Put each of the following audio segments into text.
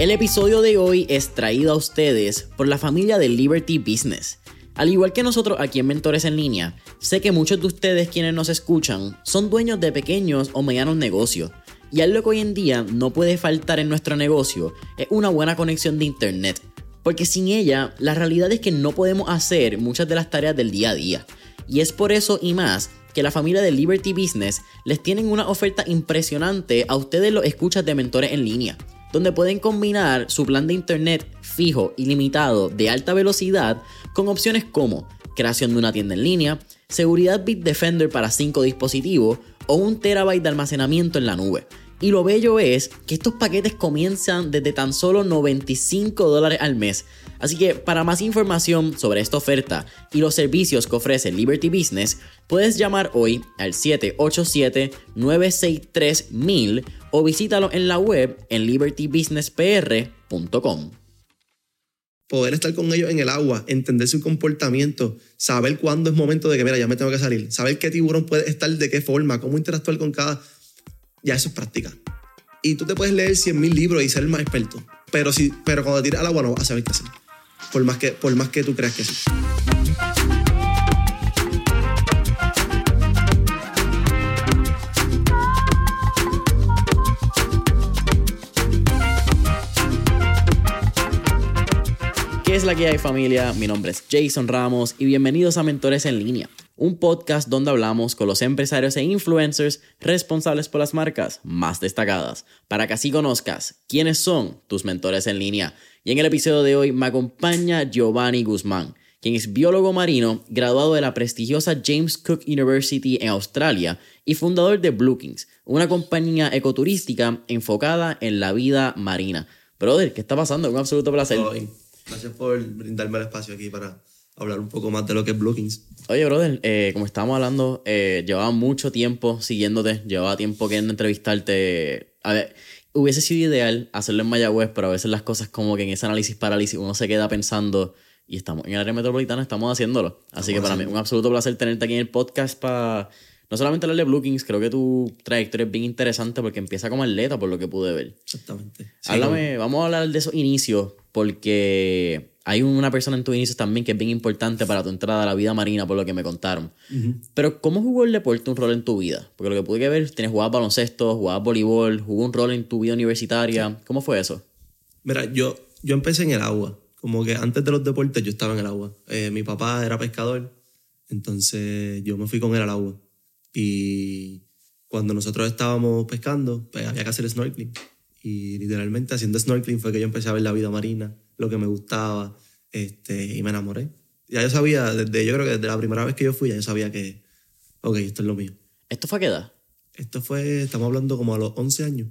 El episodio de hoy es traído a ustedes por la familia de Liberty Business. Al igual que nosotros aquí en Mentores en Línea, sé que muchos de ustedes quienes nos escuchan son dueños de pequeños o medianos negocios. Y algo que hoy en día no puede faltar en nuestro negocio es una buena conexión de internet. Porque sin ella, la realidad es que no podemos hacer muchas de las tareas del día a día. Y es por eso y más que la familia de Liberty Business les tienen una oferta impresionante a ustedes los escuchas de mentores en línea donde pueden combinar su plan de internet fijo y limitado de alta velocidad con opciones como creación de una tienda en línea, seguridad Bitdefender para 5 dispositivos o un terabyte de almacenamiento en la nube. Y lo bello es que estos paquetes comienzan desde tan solo 95 dólares al mes. Así que para más información sobre esta oferta y los servicios que ofrece Liberty Business, puedes llamar hoy al 787-963-1000 o visítalo en la web en libertybusinesspr.com. Poder estar con ellos en el agua, entender su comportamiento, saber cuándo es momento de que, mira, ya me tengo que salir, saber qué tiburón puede estar, de qué forma, cómo interactuar con cada... Ya eso es práctica. Y tú te puedes leer 100.000 libros y ser el más experto, pero, si, pero cuando te tiras al agua no vas a saber qué hacer, por más que, por más que tú creas que sí. ¿Qué es la que hay familia? Mi nombre es Jason Ramos y bienvenidos a Mentores en línea, un podcast donde hablamos con los empresarios e influencers responsables por las marcas más destacadas, para que así conozcas quiénes son tus mentores en línea. Y en el episodio de hoy me acompaña Giovanni Guzmán, quien es biólogo marino, graduado de la prestigiosa James Cook University en Australia y fundador de Kings, una compañía ecoturística enfocada en la vida marina. Brother, ¿qué está pasando? Un absoluto placer. Gracias por brindarme el espacio aquí para hablar un poco más de lo que es Blookings. Oye, brother, eh, como estábamos hablando, eh, llevaba mucho tiempo siguiéndote, llevaba tiempo queriendo entrevistarte. A ver, hubiese sido ideal hacerlo en Mayagüez, pero a veces las cosas como que en ese análisis parálisis uno se queda pensando y estamos en el área metropolitana, estamos haciéndolo. Así que para mí un absoluto placer tenerte aquí en el podcast para no solamente hablar de Blue Kings, creo que tu trayectoria es bien interesante porque empieza como atleta, por lo que pude ver. Exactamente. Háblame, vamos a hablar de esos inicios, porque hay una persona en tus inicios también que es bien importante para tu entrada a la vida marina, por lo que me contaron. Pero, ¿cómo jugó el deporte un rol en tu vida? Porque lo que pude ver, tienes jugado baloncesto, jugabas voleibol, jugó un rol en tu vida universitaria. ¿Cómo fue eso? Mira, yo, yo empecé en el agua. Como que antes de los deportes yo estaba en el agua. Eh, mi papá era pescador, entonces yo me fui con él al agua. Y cuando nosotros estábamos pescando, pues había que hacer snorkeling. Y literalmente haciendo snorkeling fue que yo empecé a ver la vida marina, lo que me gustaba, este, y me enamoré. Ya yo sabía, desde, yo creo que desde la primera vez que yo fui, ya yo sabía que, ok, esto es lo mío. ¿Esto fue a qué edad? Esto fue, estamos hablando como a los 11 años.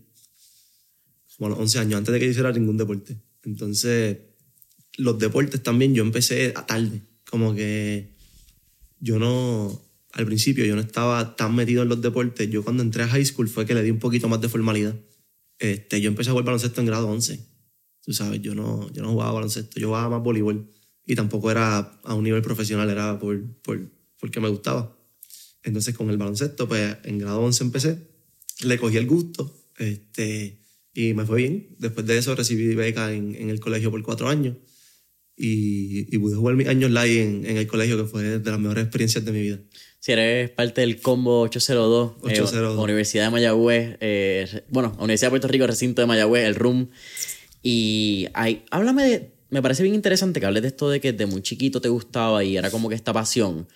Como a los 11 años, antes de que yo hiciera ningún deporte. Entonces, los deportes también yo empecé a tarde. Como que yo no, al principio yo no estaba tan metido en los deportes. Yo cuando entré a high school fue que le di un poquito más de formalidad. Este, yo empecé a jugar baloncesto en grado 11. Tú sabes, yo no, yo no jugaba baloncesto, yo jugaba más voleibol. Y tampoco era a un nivel profesional, era por, por, porque me gustaba. Entonces con el baloncesto, pues en grado 11 empecé, le cogí el gusto este, y me fue bien. Después de eso recibí beca en, en el colegio por cuatro años y, y pude jugar mis años live en, en el colegio, que fue de las mejores experiencias de mi vida si eres parte del combo 802, 802. Eh, Universidad de Mayagüez, eh, bueno, Universidad de Puerto Rico, recinto de Mayagüez, el RUM. Y hay, háblame de, me parece bien interesante que hables de esto de que de muy chiquito te gustaba y era como que esta pasión.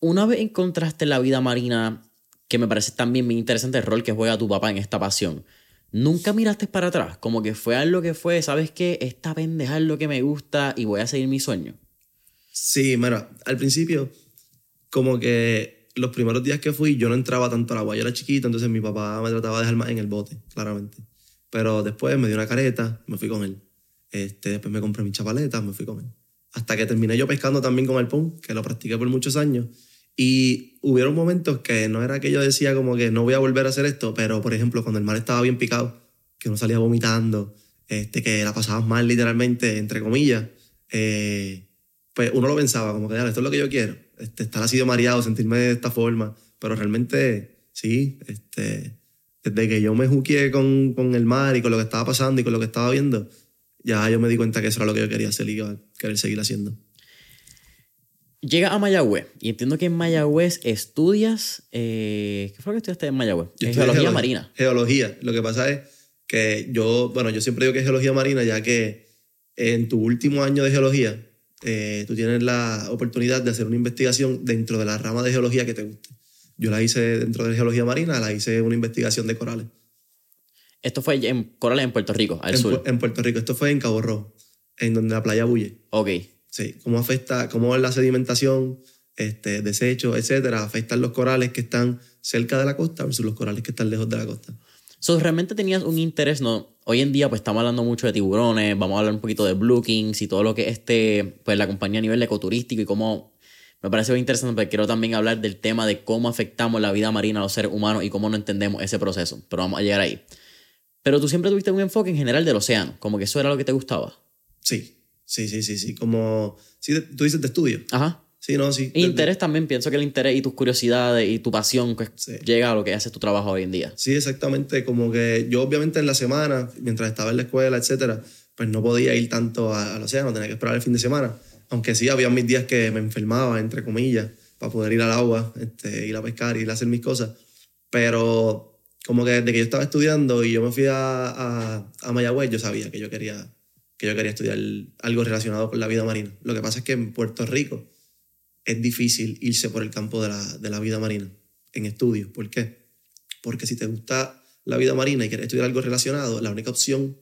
Una vez encontraste la vida marina, que me parece también bien interesante el rol que juega tu papá en esta pasión. Nunca miraste para atrás, como que fue algo que fue, ¿sabes qué? Esta pendeja es lo que me gusta y voy a seguir mi sueño. Sí, mira, al principio como que los primeros días que fui yo no entraba tanto al agua. Yo era chiquito, entonces mi papá me trataba de dejar más en el bote, claramente. Pero después me dio una careta, me fui con él. Este, después me compré mis chapaletas, me fui con él. Hasta que terminé yo pescando también con el pon, que lo practiqué por muchos años. Y hubieron momentos que no era que yo decía como que no voy a volver a hacer esto, pero por ejemplo cuando el mar estaba bien picado, que uno salía vomitando, este, que la pasabas mal literalmente, entre comillas, eh, pues uno lo pensaba como que, esto es lo que yo quiero este, estar así de mareado, sentirme de esta forma, pero realmente sí, este, desde que yo me juqué con, con el mar y con lo que estaba pasando y con lo que estaba viendo, ya yo me di cuenta que eso era lo que yo quería hacer y iba a querer seguir haciendo. Llega a Mayagüez y entiendo que en Mayagüez estudias. eh, ¿Qué fue lo que estudiaste en Mayagüez? Geología geolo- marina. Geología. Lo que pasa es que yo, bueno, yo siempre digo que es geología marina, ya que en tu último año de geología, eh, tú tienes la oportunidad de hacer una investigación dentro de la rama de geología que te guste. Yo la hice dentro de geología marina, la hice una investigación de corales. Esto fue en Corales, en Puerto Rico, al en, sur. En Puerto Rico. Esto fue en Cabo Rojo, en donde la playa bulle. Ok. Sí, cómo afecta, cómo la sedimentación, este, desechos, etcétera, afectan los corales que están cerca de la costa versus los corales que están lejos de la costa. So, realmente tenías un interés, ¿no? Hoy en día, pues estamos hablando mucho de tiburones, vamos a hablar un poquito de Blue Kings y todo lo que es este, pues la compañía a nivel ecoturístico y cómo me parece muy interesante, porque quiero también hablar del tema de cómo afectamos la vida marina a los seres humanos y cómo no entendemos ese proceso. Pero vamos a llegar ahí. Pero tú siempre tuviste un enfoque en general del océano, como que eso era lo que te gustaba. Sí, sí, sí, sí, sí. Como, sí, tú dices de estudio. Ajá. Sí, no, sí. Interés también, pienso que el interés y tus curiosidades y tu pasión pues, Sí. llega a lo que hace tu trabajo hoy en día. Sí, exactamente. Como que yo obviamente en la semana, mientras estaba en la escuela, etcétera, pues no podía ir tanto al océano, tenía que esperar el fin de semana. Aunque sí, había mis días que me enfermaba, entre comillas, para poder ir al agua, este, ir a pescar, ir a hacer mis cosas. Pero como que desde que yo estaba estudiando y yo me fui a, a, a Mayagüez, yo sabía que yo quería que yo quería estudiar algo relacionado con la vida marina. Lo que pasa es que en Puerto Rico es difícil irse por el campo de la, de la vida marina en estudios. ¿Por qué? Porque si te gusta la vida marina y quieres estudiar algo relacionado, la única opción,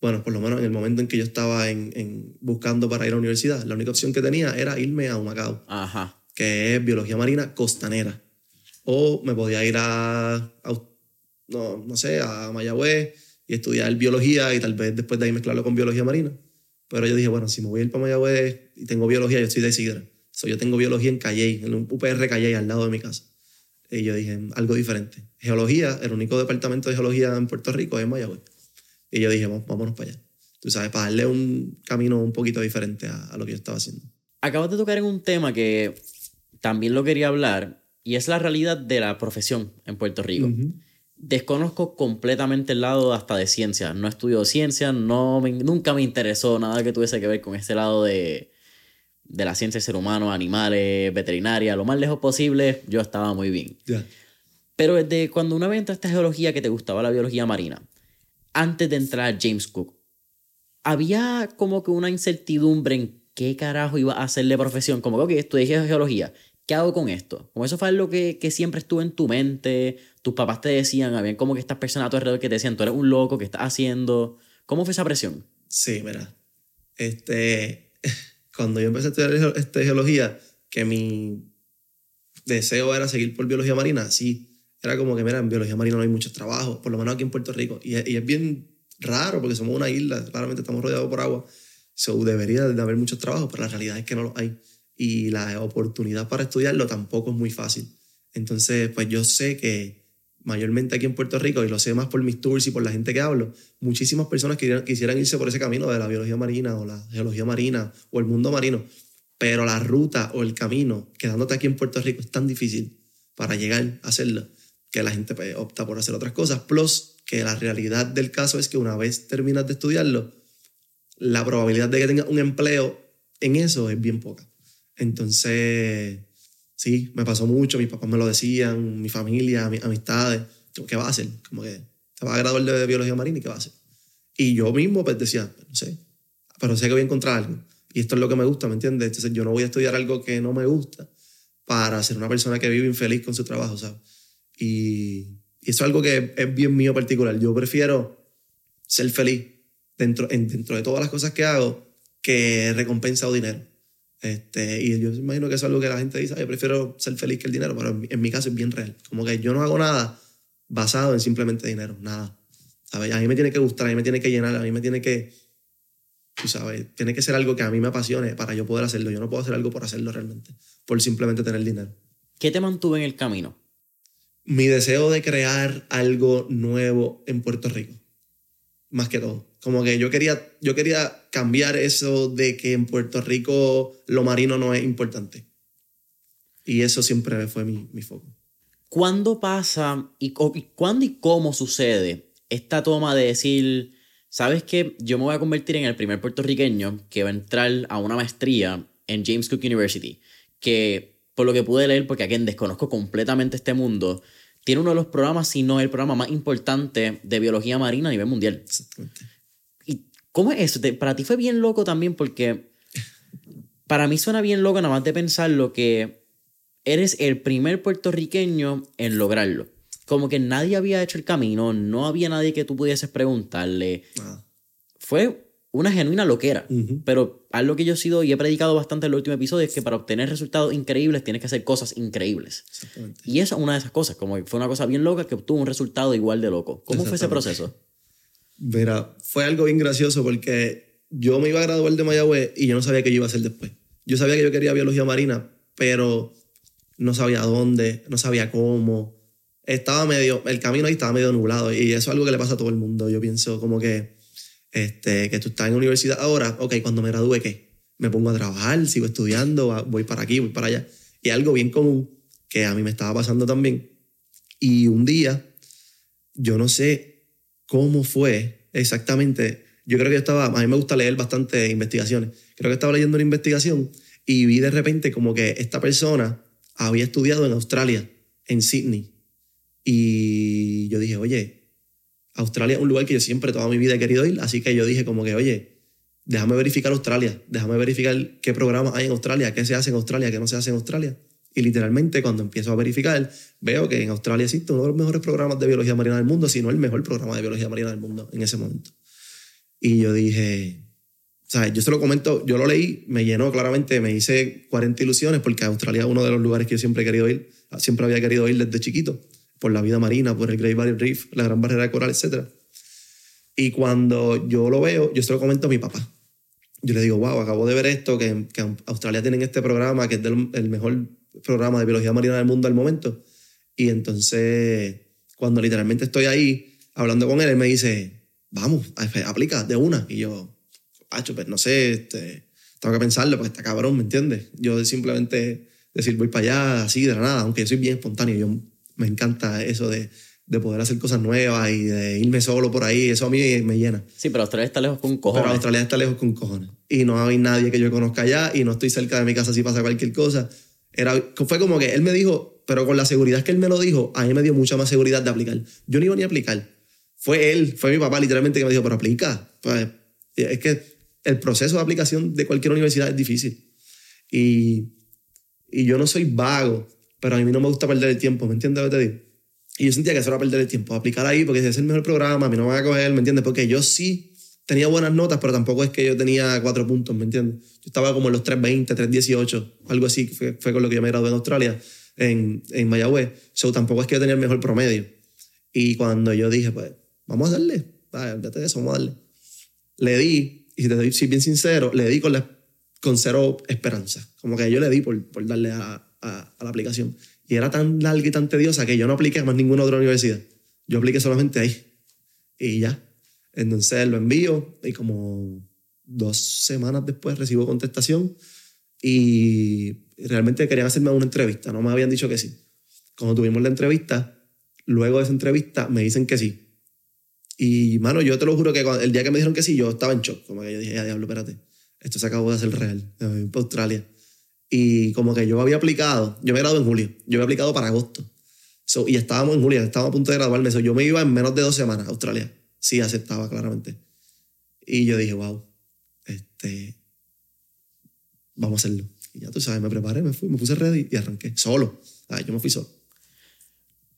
bueno, por lo menos en el momento en que yo estaba en, en buscando para ir a la universidad, la única opción que tenía era irme a Humacao, Ajá. que es biología marina costanera. O me podía ir a, a- no, no sé, a Mayagüez y estudiar biología y tal vez después de ahí mezclarlo con biología marina. Pero yo dije, bueno, si me voy a ir para Mayagüez y tengo biología, yo estoy de Sidra. So, yo tengo biología en Calley, en un UPR Calley al lado de mi casa. Y yo dije, algo diferente. Geología, el único departamento de geología en Puerto Rico es Mayagüez. Y yo dije, "Vamos- vámonos para allá. Tú sabes, para darle un camino un poquito diferente a, a lo que yo estaba haciendo. Acabas de tocar en un tema que también lo quería hablar y es la realidad de la profesión en Puerto Rico. Desconozco completamente el lado hasta de ciencia. No estudio ciencia, no me- nunca me interesó nada que tuviese que ver con este lado de, de la ciencia del ser humano, animales, veterinaria. Lo más lejos posible, yo estaba muy bien. Pero desde cuando una vez entraste a geología que te gustaba la biología marina, antes de entrar a James Cook, había como que una incertidumbre en qué carajo iba a hacer de profesión. Como que, ok, estudié geología, ¿qué hago con esto? Como eso fue algo que, que siempre estuvo en tu mente, tus papás te decían, habían como que estas personas a tu alrededor que te decían, tú eres un loco, ¿qué estás haciendo? ¿Cómo fue esa presión? Sí, mira. Este, cuando yo empecé a estudiar este, geología, que mi deseo era seguir por biología marina, sí. Era como que, mira, en biología marina no hay muchos trabajos, por lo menos aquí en Puerto Rico. Y, y es bien raro porque somos una isla, claramente estamos rodeados por agua. So, debería de haber muchos trabajos, pero la realidad es que no los hay. Y la oportunidad para estudiarlo tampoco es muy fácil. Entonces, pues yo sé que mayormente aquí en Puerto Rico, y lo sé más por mis tours y por la gente que hablo, muchísimas personas quisieran, quisieran irse por ese camino de la biología marina o la geología marina o el mundo marino, pero la ruta o el camino quedándote aquí en Puerto Rico es tan difícil para llegar a hacerlo que la gente pues, opta por hacer otras cosas. Plus, que la realidad del caso es que una vez terminas de estudiarlo, la probabilidad de que tengas un empleo en eso es bien poca. Entonces, sí, me pasó mucho, mis papás me lo decían, mi familia, mis amistades, como, ¿qué va a hacer? Como que te vas a graduar de biología marina y ¿qué va a hacer? Y yo mismo pues decía, no sé, pero sé que voy a encontrar algo. Y esto es lo que me gusta, ¿me entiendes? Entonces yo no voy a estudiar algo que no me gusta para ser una persona que vive infeliz con su trabajo, ¿sabes? Y, y eso es algo que es bien mío particular. Yo prefiero ser feliz dentro, en- dentro de todas las cosas que hago que recompensa o dinero. Este, y yo imagino que eso es algo que la gente dice, "Ay, yo prefiero ser feliz que el dinero, pero en, mi- en mi caso es bien real. Como que yo no hago nada basado en simplemente dinero, nada. ¿Sabes? A mí me tiene que gustar, a mí me tiene que llenar, a mí me tiene que, tú sabes, tiene que ser algo que a mí me apasione para yo poder hacerlo. Yo no puedo hacer algo por hacerlo realmente, por simplemente tener dinero. ¿Qué te mantuvo en el camino? Mi deseo de crear algo nuevo en Puerto Rico, más que todo. Como que yo quería, yo quería cambiar eso de que en Puerto Rico lo marino no es importante. Y eso siempre fue mi, mi foco. ¿Cuándo pasa y, y cuándo y cómo sucede esta toma de decir, sabes que yo me voy a convertir en el primer puertorriqueño que va a entrar a una maestría en James Cook University? Que por lo que pude leer, porque aquí desconozco completamente este mundo, tiene uno de los programas, si no el programa más importante de biología marina a nivel mundial. Exactamente. ¿Y cómo es eso? Te- Para ti fue bien loco también porque para mí suena bien loco nada más de pensar lo que eres el primer puertorriqueño en lograrlo. Como que nadie había hecho el camino, no había nadie que tú pudieses preguntarle. Nada. Fue una genuina loquera. Ujú. Pero algo que yo he sido y he predicado bastante en el último episodio es que para obtener resultados increíbles tienes que hacer cosas increíbles. Y eso es una de esas cosas, como que fue una cosa bien loca que obtuvo un resultado igual de loco. ¿Cómo fue ese proceso? Mira, fue algo bien gracioso porque yo me iba a graduar de Mayagüez y yo no sabía qué yo iba a hacer después. Yo sabía que yo quería biología marina, pero no sabía dónde, no sabía cómo. Estaba medio, el camino ahí estaba medio nublado y eso es algo que le pasa a todo el mundo. Yo pienso como que, este, que tú estás en universidad ahora, ok, cuando me gradúe, ¿qué? Me pongo a trabajar, sigo estudiando, voy para aquí, voy para allá. Y algo bien común que a mí me estaba pasando también. Y un día, yo no sé cómo fue exactamente. Yo creo que yo estaba, a mí me gusta leer bastante investigaciones. Creo que estaba leyendo una investigación y vi de repente como que esta persona había estudiado en Australia, en Sydney. Y yo dije, oye, Australia es un lugar que yo siempre toda mi vida he querido ir, así que yo dije como que, oye, déjame verificar Australia, déjame verificar qué programas hay en Australia, qué se hace en Australia, qué no se hace en Australia. Y literalmente cuando empiezo a verificar, veo que en Australia existe uno de los mejores programas de biología marina del mundo, si no el mejor programa de biología marina del mundo en ese momento. Y yo dije, o sea, yo se lo comento, yo lo leí, me llenó claramente, me hice 40 ilusiones porque Australia es uno de los lugares que yo siempre he querido ir, siempre había querido ir desde chiquito, por la vida marina, por el Great Barrier Reef, la Gran Barrera de Coral, etc. Y cuando yo lo veo, yo se lo comento a mi papá. Yo le digo, wow, acabo de ver esto, que, que Australia tienen este programa, que es del- el mejor programa de biología marina del mundo al momento. Y entonces, cuando literalmente estoy ahí hablando con él, él me dice, vamos, aplica de una. Y yo, pues no sé, este, tengo que pensarlo porque está cabrón, ¿me entiendes? Yo simplemente decir voy para allá así de la nada, aunque yo soy bien espontáneo, yo me encanta eso de, de poder hacer cosas nuevas y de irme solo por ahí, eso a mí me llena. Sí, pero Australia está lejos con Pero cojones. Australia está lejos con cojones. Y no hay nadie que yo conozca allá y no estoy cerca de mi casa si pasa cualquier cosa. Era, fue como que él me dijo, pero con la seguridad que él me lo dijo, a mí me dio mucha más seguridad de aplicar. Yo no iba ni a aplicar. Fue él, fue mi papá literalmente que me dijo, pero aplica. Pues, es que el proceso de aplicación de cualquier universidad es difícil. Y, y yo no soy vago, pero a mí no me gusta perder el tiempo, ¿me entiendes lo que te digo? Y yo sentía que eso era perder el tiempo, aplicar ahí porque ese es el mejor programa, a mí no me van a coger, ¿me entiendes? Porque yo sí tenía buenas notas, pero tampoco es que yo tenía cuatro puntos, ¿me entiendes? Yo estaba como en los 320, 318, algo así, fue, fue con lo que yo me gradué en Australia, en, en Mayagüez. So, tampoco es que yo tenía el mejor promedio. Y cuando yo dije, pues, vamos a darle, olvídate de eso, vamos a darle. Le di, y si te soy bien sincero, le di con, la, con cero esperanza. Como que yo le di por, por darle a, a, a la aplicación. Y era tan larga y tan tediosa que yo no apliqué a más ninguna otra universidad. Yo apliqué solamente ahí. Y ya. Entonces lo envío y como dos semanas después recibo contestación y realmente querían hacerme una entrevista, no me habían dicho que sí. Cuando tuvimos la entrevista, luego de esa entrevista me dicen que sí. Y mano, yo te lo juro que el día que me dijeron que sí, yo estaba en shock, como que yo dije, ya diablo, espérate, esto se acabó de hacer real, me voy para Australia. Y como que yo había aplicado, yo me gradué en julio, yo había aplicado para agosto. So, y estábamos en julio, estábamos a punto de graduarme. So, yo me iba en menos de dos semanas a Australia. Sí, aceptaba claramente. Y yo dije, wow, este, vamos a hacerlo. Y ya tú sabes, me preparé, me fui, me puse ready y arranqué. Solo. Ay, yo me fui solo.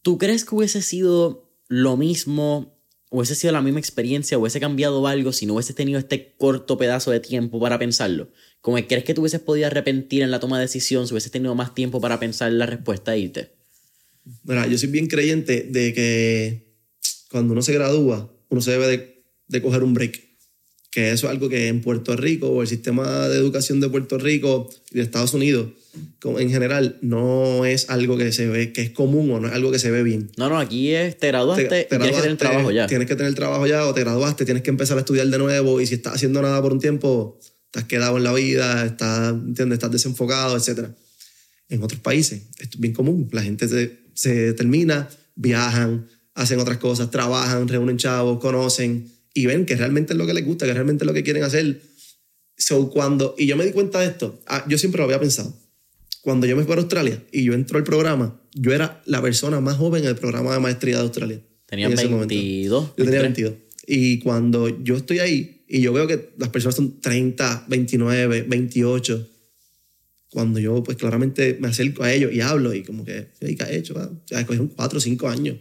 ¿Tú crees que hubiese sido lo mismo, hubiese sido la misma experiencia, hubiese cambiado algo si no hubieses tenido este corto pedazo de tiempo para pensarlo? Como crees que tú hubieses podido arrepentir en la toma de decisión si hubieses tenido más tiempo para pensar la respuesta e irte? Mira, yo soy bien creyente de que cuando uno se gradúa, uno se debe de, de coger un break. Que eso es algo que en Puerto Rico o el sistema de educación de Puerto Rico y de Estados Unidos como en general no es algo que se ve, que es común o no es algo que se ve bien. No, no, aquí es, te graduaste Te- tienes que tener trabajo ya. Tienes que tener trabajo ya o te graduaste, tienes que empezar a estudiar de nuevo y si estás haciendo nada por un tiempo, te has quedado en la vida, estás, ¿entiendes? estás desenfocado, etc. En otros países es bien común. La gente se se termina, viajan, hacen otras cosas, trabajan, reúnen chavos, conocen y ven que realmente es lo que les gusta, que realmente es lo que quieren hacer. So, cuando, y yo me di cuenta de esto, ah, yo siempre lo había pensado. Cuando yo me fui a Australia y yo entro al programa, yo era la persona más joven en el programa de maestría de Australia. Tenía en ese 22. momento. Yo tenía 23. 22. Y cuando yo estoy ahí y yo veo que las personas son 30, 29, 28, cuando yo pues claramente me acerco a ellos y hablo y como que, "Ey, ¿qué has hecho? ah?" Ya cogieron 4 o 5 años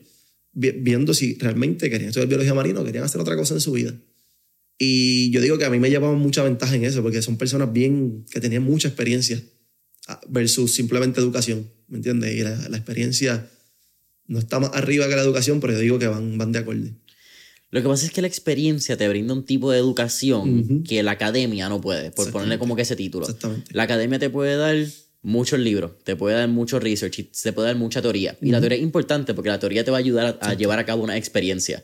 viendo si realmente querían estudiar biología marina o querían hacer otra cosa en su vida. Y yo digo que a mí me llevaba mucha ventaja en eso, porque son personas bien que tenían mucha experiencia ah, versus simplemente educación, ¿me entiendes? Y la, la experiencia no está más arriba que la educación, pero yo digo que van, van de acuerdo. Lo que pasa es que la experiencia te brinda un tipo de educación que la academia no puede, por ponerle como que ese título. Exactamente. La academia te puede dar muchos libros, te puede dar mucho research, y te puede dar mucha teoría. Y la teoría es importante porque la teoría te va a ayudar a, a llevar a cabo una experiencia.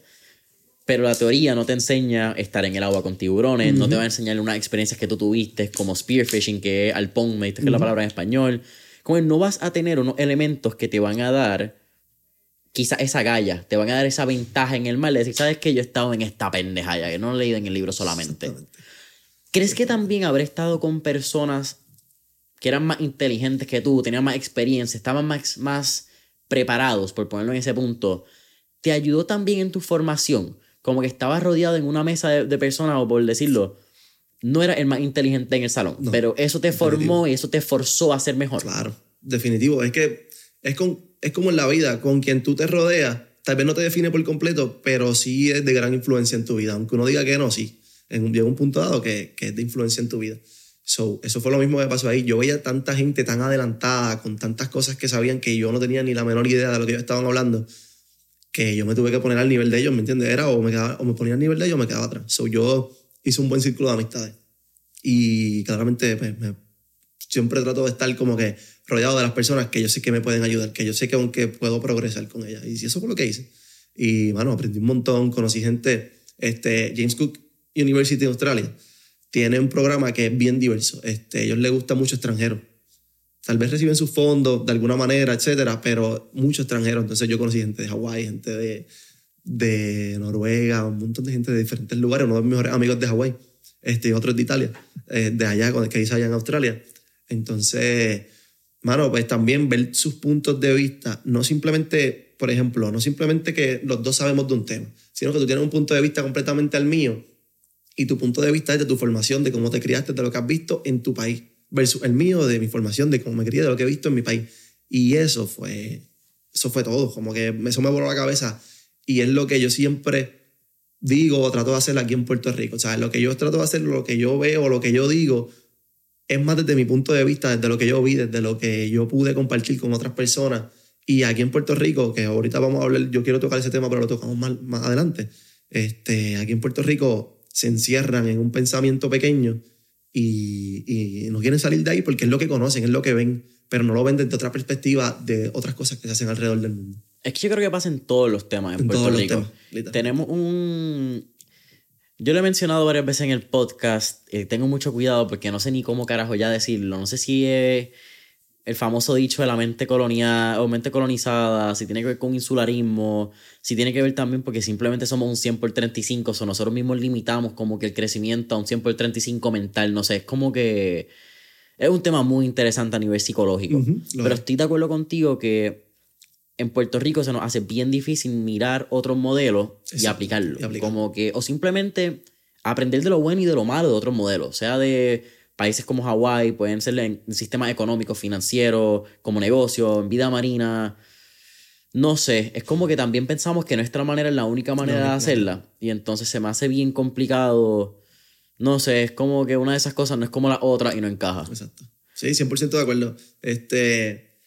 Pero la teoría no te enseña estar en el agua con tiburones, no te va a enseñar unas experiencias que tú tuviste, como spearfishing, que es alpón, me diste que es la palabra en español. Como que no vas a tener unos elementos que te van a dar quizás esa galla, te van a dar esa ventaja en el mar de decir, ¿sabes qué? Yo he estado en esta pendeja ya, que no lo he leído en el libro solamente. ¿Crees que también habré estado con personas que eran más inteligentes que tú, tenían más experiencia, estaban más, más preparados, por ponerlo en ese punto, te ayudó también en tu formación? Como que estabas rodeado en una mesa de, de personas, o por decirlo, no era el más inteligente en el salón, No, pero eso te formó y eso te forzó a ser mejor. Claro, definitivo. Es que es, con, es como en la vida, con quien tú te rodeas, tal vez no te define por completo, pero sí es de gran influencia en tu vida. Aunque uno diga que no, sí. En un, llega un punto dado que, que es de influencia en tu vida. So, eso fue lo mismo que pasó ahí. Yo veía tanta gente tan adelantada, con tantas cosas que sabían que yo no tenía ni la menor idea de lo que ellos estaban hablando, que yo me tuve que poner al nivel de ellos, ¿me entiendes? Era o me, quedaba- o me ponía al nivel de ellos o me quedaba atrás. So, yo hice un buen círculo de amistades. Y claramente pues, me, siempre trato de estar como que rodeado de las personas que yo sé que me pueden ayudar, que yo sé que aunque puedo progresar con ellas. Y eso fue lo que hice. Y, bueno, aprendí un montón, conocí gente, este, James Cook University de Australia tiene un programa que es bien diverso. Este, ellos les gusta mucho extranjero. Tal vez reciben sus fondos de alguna manera, etcétera, pero mucho extranjero. Entonces yo conocí gente de Hawái, gente de, de Noruega, un montón de gente de diferentes lugares. Uno de mis mejores amigos de Hawái, este, otro es de Italia, eh, de allá, con el que hice allá en Australia. Entonces, mano, pues también ver sus puntos de vista, no simplemente, por ejemplo, no simplemente que los dos sabemos de un tema, sino que tú tienes un punto de vista completamente al mío y tu punto de vista es de tu formación, de cómo te criaste, de lo que has visto en tu país, versus el mío, de mi formación, de cómo me crié, de lo que he visto en mi país. Y eso fue, eso fue todo, como que eso me voló la cabeza y es lo que yo siempre digo o trato de hacer aquí en Puerto Rico. O sea, lo que yo trato de hacer, lo que yo veo, lo que yo digo, es más desde mi punto de vista, desde lo que yo vi, desde lo que yo pude compartir con otras personas. Y aquí en Puerto Rico, que ahorita vamos a hablar, yo quiero tocar ese tema, pero lo tocamos más, más adelante. Este, aquí en Puerto Rico se encierran en un pensamiento pequeño y, y no quieren salir de ahí porque es lo que conocen, es lo que ven, pero no lo ven desde otra perspectiva de otras cosas que se hacen alrededor del mundo. Es que yo creo que pasa en todos los temas en, En Puerto Rico. temas. Tenemos un... Yo lo he mencionado varias veces en el podcast. eh, tengo mucho cuidado porque no sé ni cómo carajo ya decirlo. No sé si es el famoso dicho de la mente colonial o mente colonizada, si tiene que ver con insularismo, si tiene que ver también porque simplemente somos un 100 por 35, o sea, nosotros mismos limitamos como que el crecimiento a un 100 por 35 mental, no sé, es como que es un tema muy interesante a nivel psicológico. Pero es. estoy de acuerdo contigo que en Puerto Rico se nos hace bien difícil mirar otros modelos y aplicarlo. y aplicarlo. Como que, o simplemente aprender de lo bueno y de lo malo de otros modelos, sea de países como Hawái, pueden ser en sistemas económicos, financieros, como negocio, en vida marina. No sé, es como que también pensamos que nuestra manera es la única manera de hacerla. Y entonces se me hace bien complicado. No sé, es como que una de esas cosas no es como la otra y no encaja. Exacto. Sí, 100% de acuerdo. Este,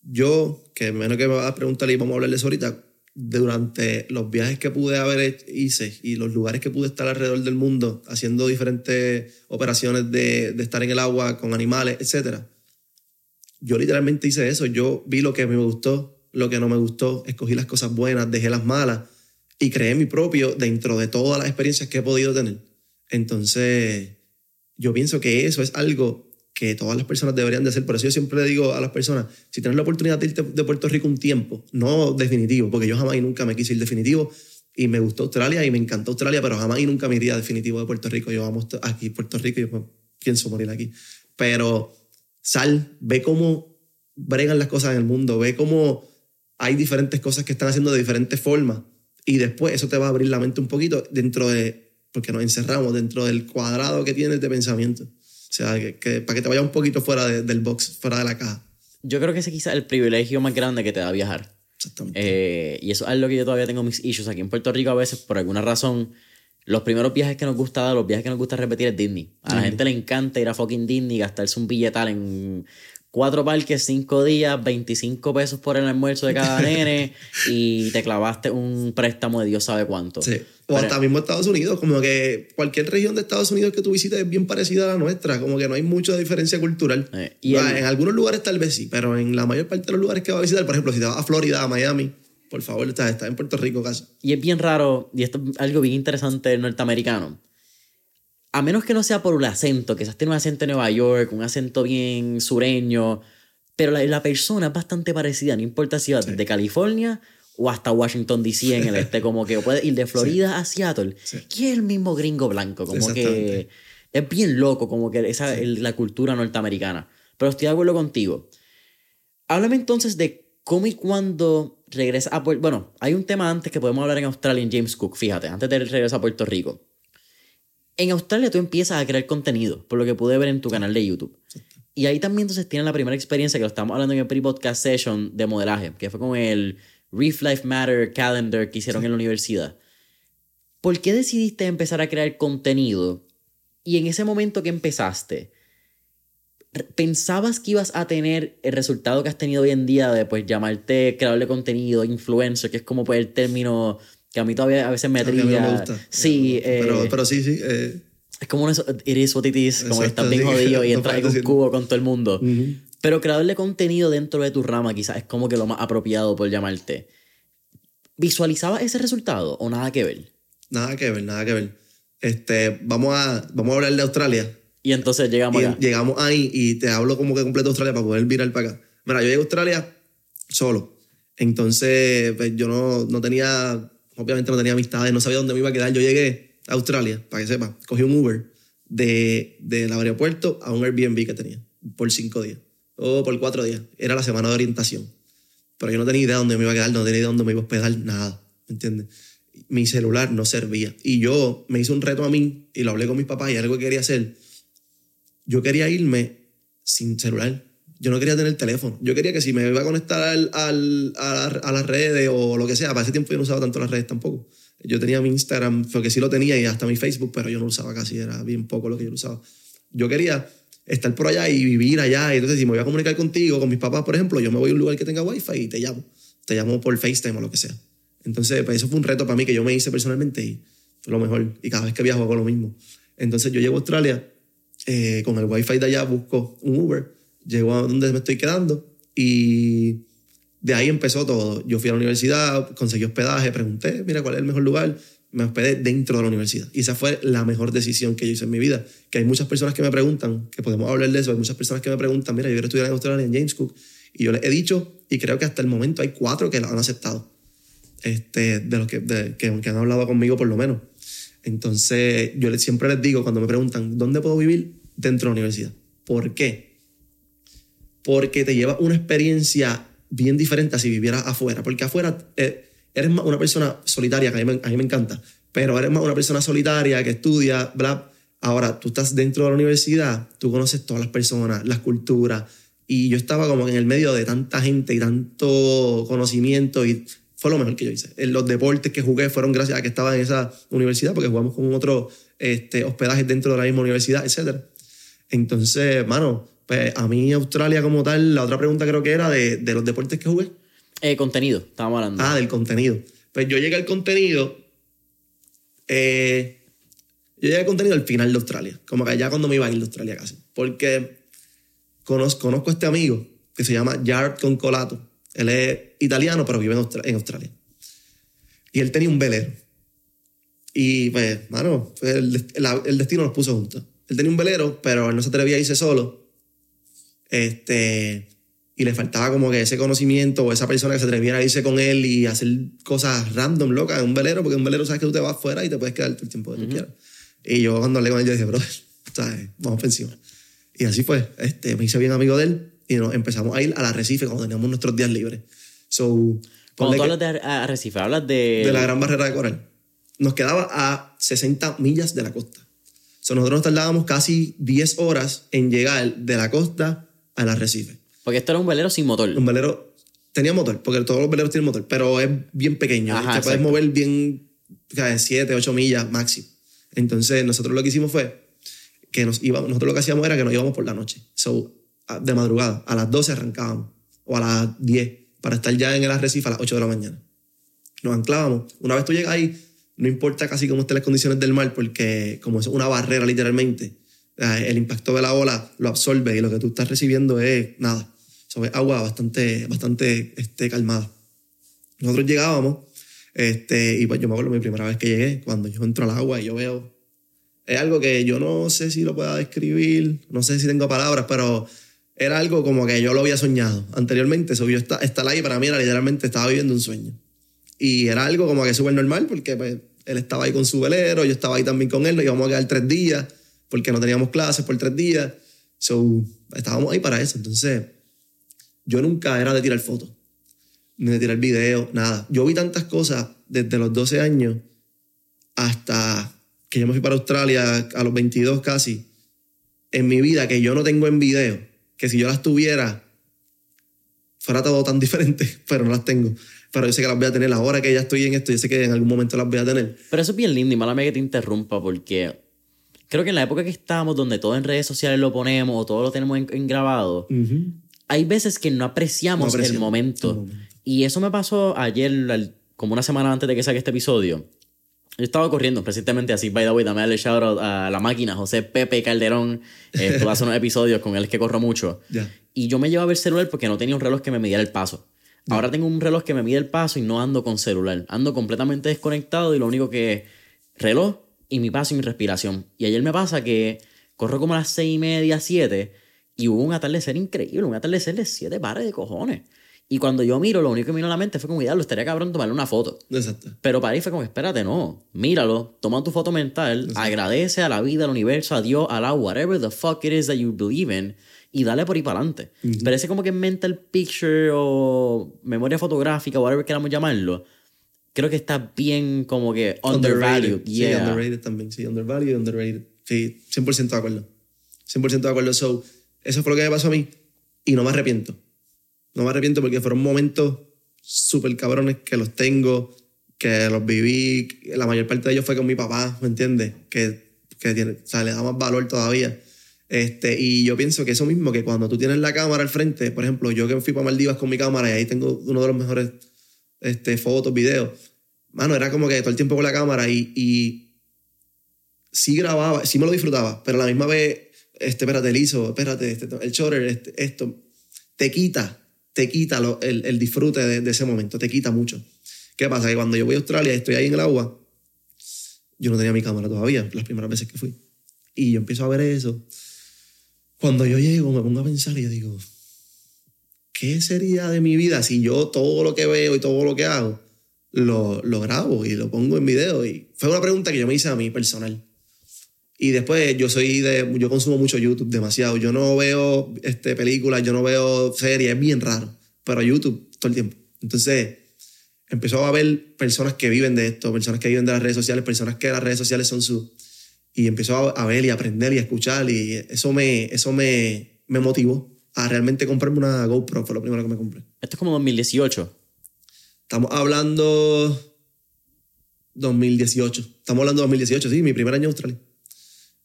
yo, que menos que me vas a preguntar y vamos a hablar de eso ahorita, durante los viajes que pude haber hice y los lugares que pude estar alrededor del mundo haciendo diferentes operaciones de, de estar en el agua con animales, etc. Yo literalmente hice eso. Yo vi lo que me gustó, lo que no me gustó, escogí las cosas buenas, dejé las malas y creé mi propio dentro de todas las experiencias que he podido tener. Entonces, yo pienso que eso es algo que todas las personas deberían de hacer. Por eso yo siempre le digo a las personas, si tienes la oportunidad de irte de Puerto Rico un tiempo, no definitivo, porque yo jamás y nunca me quise ir definitivo y me gustó Australia y me encantó Australia, pero jamás y nunca me iría definitivo de Puerto Rico. Yo amo aquí Puerto Rico y yo pienso morir aquí. Pero sal, ve cómo bregan las cosas en el mundo, ve cómo hay diferentes cosas que están haciendo de diferentes formas y después eso te va a abrir la mente un poquito dentro de, porque nos encerramos dentro del cuadrado que tienes de pensamiento. O sea, que, para que te vaya un poquito fuera del box, fuera de la caja. Yo creo que ese quizás es el privilegio más grande que te da viajar. Exactamente. Eh, y eso es algo que yo todavía tengo mis issues. Aquí en Puerto Rico a veces, por alguna razón, los primeros viajes que nos gusta dar, los viajes que nos gusta repetir es Disney. A la gente le encanta ir a fucking Disney y gastarse un billetal en cuatro parques, cinco días, 25 pesos por el almuerzo de cada nene y te clavaste un préstamo de Dios sabe cuánto. Sí. O hasta mismo Estados Unidos, como que cualquier región de Estados Unidos que tú visites es bien parecida a la nuestra, como que no hay mucha diferencia cultural. Eh, y En algunos lugares tal vez sí, pero en la mayor parte de los lugares que vas a visitar, por ejemplo, si te vas a Florida, a Miami, por favor, estás, estás en Puerto Rico casi. Y es bien raro, y esto es algo bien interesante norteamericano a menos que no sea por un acento, quizás tiene un acento de Nueva York, un acento bien sureño, pero la, persona es bastante parecida, no importa si va desde California o hasta Washington DC en el este, como que puede ir de Florida a Seattle, que es el mismo gringo blanco, como que es bien loco, como que esa es la cultura norteamericana. Pero estoy de acuerdo contigo. Háblame entonces de cómo y cuándo regresa a Puerto Bueno, hay un tema antes que podemos hablar en Australia en James Cook, fíjate, antes de regresar a Puerto Rico en Australia tú empiezas a crear contenido, por lo que pude ver en tu canal de YouTube. Y ahí también entonces tienen la primera experiencia que lo estamos hablando en el pre-podcast session de modelaje, que fue con el Reef Life Matter Calendar que hicieron en la universidad. ¿Por qué decidiste empezar a crear contenido? Y en ese momento que empezaste, ¿pensabas que ibas a tener el resultado que has tenido hoy en día de pues llamarte creador de contenido, influencer, que es como pues el término que a mí todavía a veces me trilla. Sí. pero, eh, pero, sí, sí. Eh. Es como un it is what it is, como que estás bien jodido y entras en un cubo con todo el mundo. Pero crearle contenido dentro de tu rama quizás es como que lo más apropiado por llamarte. ¿Visualizabas ese resultado o nada que ver? Nada que ver, nada que ver. Este, vamos a, vamos a hablar de Australia. Y entonces llegamos y Llegamos ahí y te hablo como que completo Australia para poder virar para acá. Mira, yo llegué a Australia solo. Entonces, pues, yo no, no tenía obviamente no tenía amistades, no sabía dónde me iba a quedar. Yo llegué a Australia, para que sepa, cogí un Uber de, del aeropuerto a un Airbnb que tenía por cinco días o por cuatro días. Era la semana de orientación. Pero yo no tenía idea dónde me iba a quedar, no tenía idea dónde me iba a hospedar, nada. ¿Me entiendes? Mi celular no servía. Y yo me hice un reto a mí y lo hablé con mis papás y algo que quería hacer. Yo quería irme sin celular yo no quería tener teléfono. Yo quería que si me iba a conectar al, al, a, las redes o lo que sea, para ese tiempo yo no usaba tanto las redes tampoco. Yo tenía mi Instagram, porque sí lo tenía, y hasta mi Facebook, pero yo no usaba casi, era bien poco lo que yo usaba. Yo quería estar por allá y vivir allá. Entonces, si me voy a comunicar contigo, con mis papás, por ejemplo, yo me voy a un lugar que tenga wifi y te llamo. Te llamo por FaceTime o lo que sea. Entonces, pues eso fue un reto para mí que yo me hice personalmente y fue lo mejor. Y cada vez que viajo hago lo mismo. Entonces, yo llego a Australia, eh, con el wifi de allá busco un Uber Llego a donde me estoy quedando y de ahí empezó todo. Yo fui a la universidad, conseguí hospedaje, pregunté, mira, ¿cuál es el mejor lugar? Me hospedé dentro de la universidad. Y esa fue la mejor decisión que yo hice en mi vida. Que hay muchas personas que me preguntan, que podemos hablar de eso, hay muchas personas que me preguntan, mira, yo quiero estudiar en Australia, en James Cook. Y yo les he dicho, y creo que hasta el momento hay cuatro que lo han aceptado. Este, de los que, que, han hablado conmigo por lo menos. Entonces, yo siempre les digo, cuando me preguntan, ¿dónde puedo vivir? Dentro de la universidad. ¿Por qué? Porque te lleva una experiencia bien diferente a si vivieras afuera, porque afuera eh, eres más una persona solitaria, que a mí, me, encanta, pero eres más una persona solitaria que estudia, bla. Ahora, tú estás dentro de la universidad, tú conoces todas las personas, las culturas, y yo estaba como en el medio de tanta gente y tanto conocimiento y fue lo mejor que yo hice. En los deportes que jugué fueron gracias a que estaba en esa universidad, porque jugamos con otro este, hospedaje dentro de la misma universidad, etc. Entonces, mano, pues a mí Australia como tal, la otra pregunta creo que era de, de los deportes que jugué. Eh, contenido, estábamos hablando. Ah, del contenido. Pues yo llegué al contenido. Eh, yo llegué al contenido al final de Australia. Como que ya cuando me iba a ir de Australia casi. Porque conozco, conozco a este amigo que se llama Jared Concolato. Él es italiano, pero vive en Australia, en Australia. Y él tenía un velero. Y pues, mano, el destino nos puso juntos. Él tenía un velero, pero él no se atrevía a irse solo Este, y le faltaba como que ese conocimiento o esa persona que se atreviera a irse con él y hacer cosas random, locas, en un velero, porque en un velero sabes que tú te vas fuera y te puedes quedar todo el tiempo que tú quieras. Y yo cuando hablé con él, yo dije, bro, ¿sabes? vamos encima. Y así fue. Este, me hice bien amigo de él y nos empezamos a ir al arrecife cuando teníamos nuestros días libres. So, Cuando tú hablas de Ar- Arrecife, hablas de... de la gran barrera de coral. Nos quedaba a 60 millas de la costa. So, nosotros nos tardábamos casi 10 horas en llegar de la costa al arrecife. Porque esto era un velero sin motor. Un velero tenía motor, porque todos los veleros tienen motor, pero es bien pequeño. Ajá, Te puedes mover bien, 7, 8 millas máximo. Entonces, nosotros lo que hicimos fue que nos íbamos, nosotros lo que hacíamos era que nos íbamos por la noche. So, de madrugada, a las 12 arrancábamos, o a las 10, para estar ya en el arrecife a las 8 de la mañana. Nos anclábamos. Una vez tú llegas ahí, no importa casi cómo estén las condiciones del mar, porque como es una barrera literalmente, el impacto de la ola lo absorbe y lo que tú estás recibiendo es nada. So, es agua bastante, bastante este, calmada. Nosotros llegábamos, este, y pues yo me acuerdo mi primera vez que llegué, cuando yo entro al agua y yo veo. Es algo que yo no sé si lo pueda describir, no sé si tengo palabras, pero era algo como que yo lo había soñado anteriormente. Yo esta- estar ahí para mí era literalmente estaba viviendo un sueño. Y era algo como que súper normal porque pues, él estaba ahí con su velero, yo estaba ahí también con él, nos íbamos a quedar tres días porque no teníamos clases por tres días. So, estábamos ahí para eso. Entonces, yo nunca era de tirar fotos, ni de tirar videos, nada. Yo vi tantas cosas desde los 12 años hasta que yo me fui para Australia a los 22 casi, en mi vida que yo no tengo en video, que si yo las tuviera, fuera todo tan diferente, pero no las tengo. Pero yo sé que las voy a tener ahora que ya estoy en esto, yo sé que en algún momento las voy a tener. Pero eso es bien lindo y mala mía que te interrumpa porque creo que en la época que estamos, donde todo en redes sociales lo ponemos o todo lo tenemos en, en grabado, hay veces que no apreciamos, No apreciamos el, momento. el momento. Y eso me pasó ayer, como una semana antes de que saque este episodio. Yo estaba corriendo, precisamente así, by the way, dame el shout out a la máquina, José Pepe Calderón. Eh, hace unos episodios con él que corro mucho. Y yo me llevaba el celular porque no tenía un reloj que me midiera el paso. Ahora tengo un reloj que me mide el paso y no ando con celular. Ando completamente desconectado y lo único que reloj y mi paso y mi respiración. Y ayer me pasa que corro como a las seis y media, siete, y hubo un atardecer increíble, un atardecer de siete pares de cojones. Y cuando yo miro, lo único que me vino a la mente fue como, lo estaría cabrón tomarle una foto. Exacto. Pero para ahí fue como, espérate, no, míralo, toma tu foto mental, agradece a la vida, al universo, a Dios, a la whatever the fuck it is that you believe in, y dale por ahí para adelante. Pero ese como que mental picture o memoria fotográfica, whatever queramos llamarlo, creo que está bien como que undervalued. Sí, Yeah. underrated también. Sí, undervalued underrated. Sí, 100% de acuerdo. 100% de acuerdo. So, eso fue lo que me pasó a mí y no me arrepiento. No me arrepiento porque fueron momentos súper cabrones que los tengo, que los viví. La mayor parte de ellos fue con mi papá, ¿me entiendes? Que, que tiene, o sea, le da más valor todavía. Este, y yo pienso que eso mismo, que cuando tú tienes la cámara al frente, por ejemplo, yo que fui para Maldivas con mi cámara y ahí tengo uno de los mejores este, fotos, videos. Mano, era como que todo el tiempo con la cámara y, y sí grababa, sí me lo disfrutaba, pero a la misma vez, este, espérate, el ISO, espérate, este, el shutter, este, esto, te quita, te quita lo- el, el disfrute de, de ese momento, te quita mucho. ¿Qué pasa? Que cuando yo voy a Australia y estoy ahí en el agua, yo no tenía mi cámara todavía, las primeras veces que fui. Y yo empiezo a ver eso. Cuando yo llego, me pongo a pensar y yo digo, ¿qué sería de mi vida si yo todo lo que veo y todo lo que hago lo, lo grabo y lo pongo en video? Y fue una pregunta que yo me hice a mí personal. Y después yo soy de, yo consumo mucho YouTube demasiado. Yo no veo este, películas, yo no veo series, es bien raro. Pero YouTube todo el tiempo. Entonces empezó a ver personas que viven de esto, personas que viven de las redes sociales, personas que las redes sociales son su... Y empezó a ver y aprender y a escuchar y eso me, eso me, me motivó a realmente comprarme una GoPro, fue lo primero que me compré. Esto es como 2018. Estamos hablando 2018. Estamos hablando de 2018, sí, mi primer año en Australia.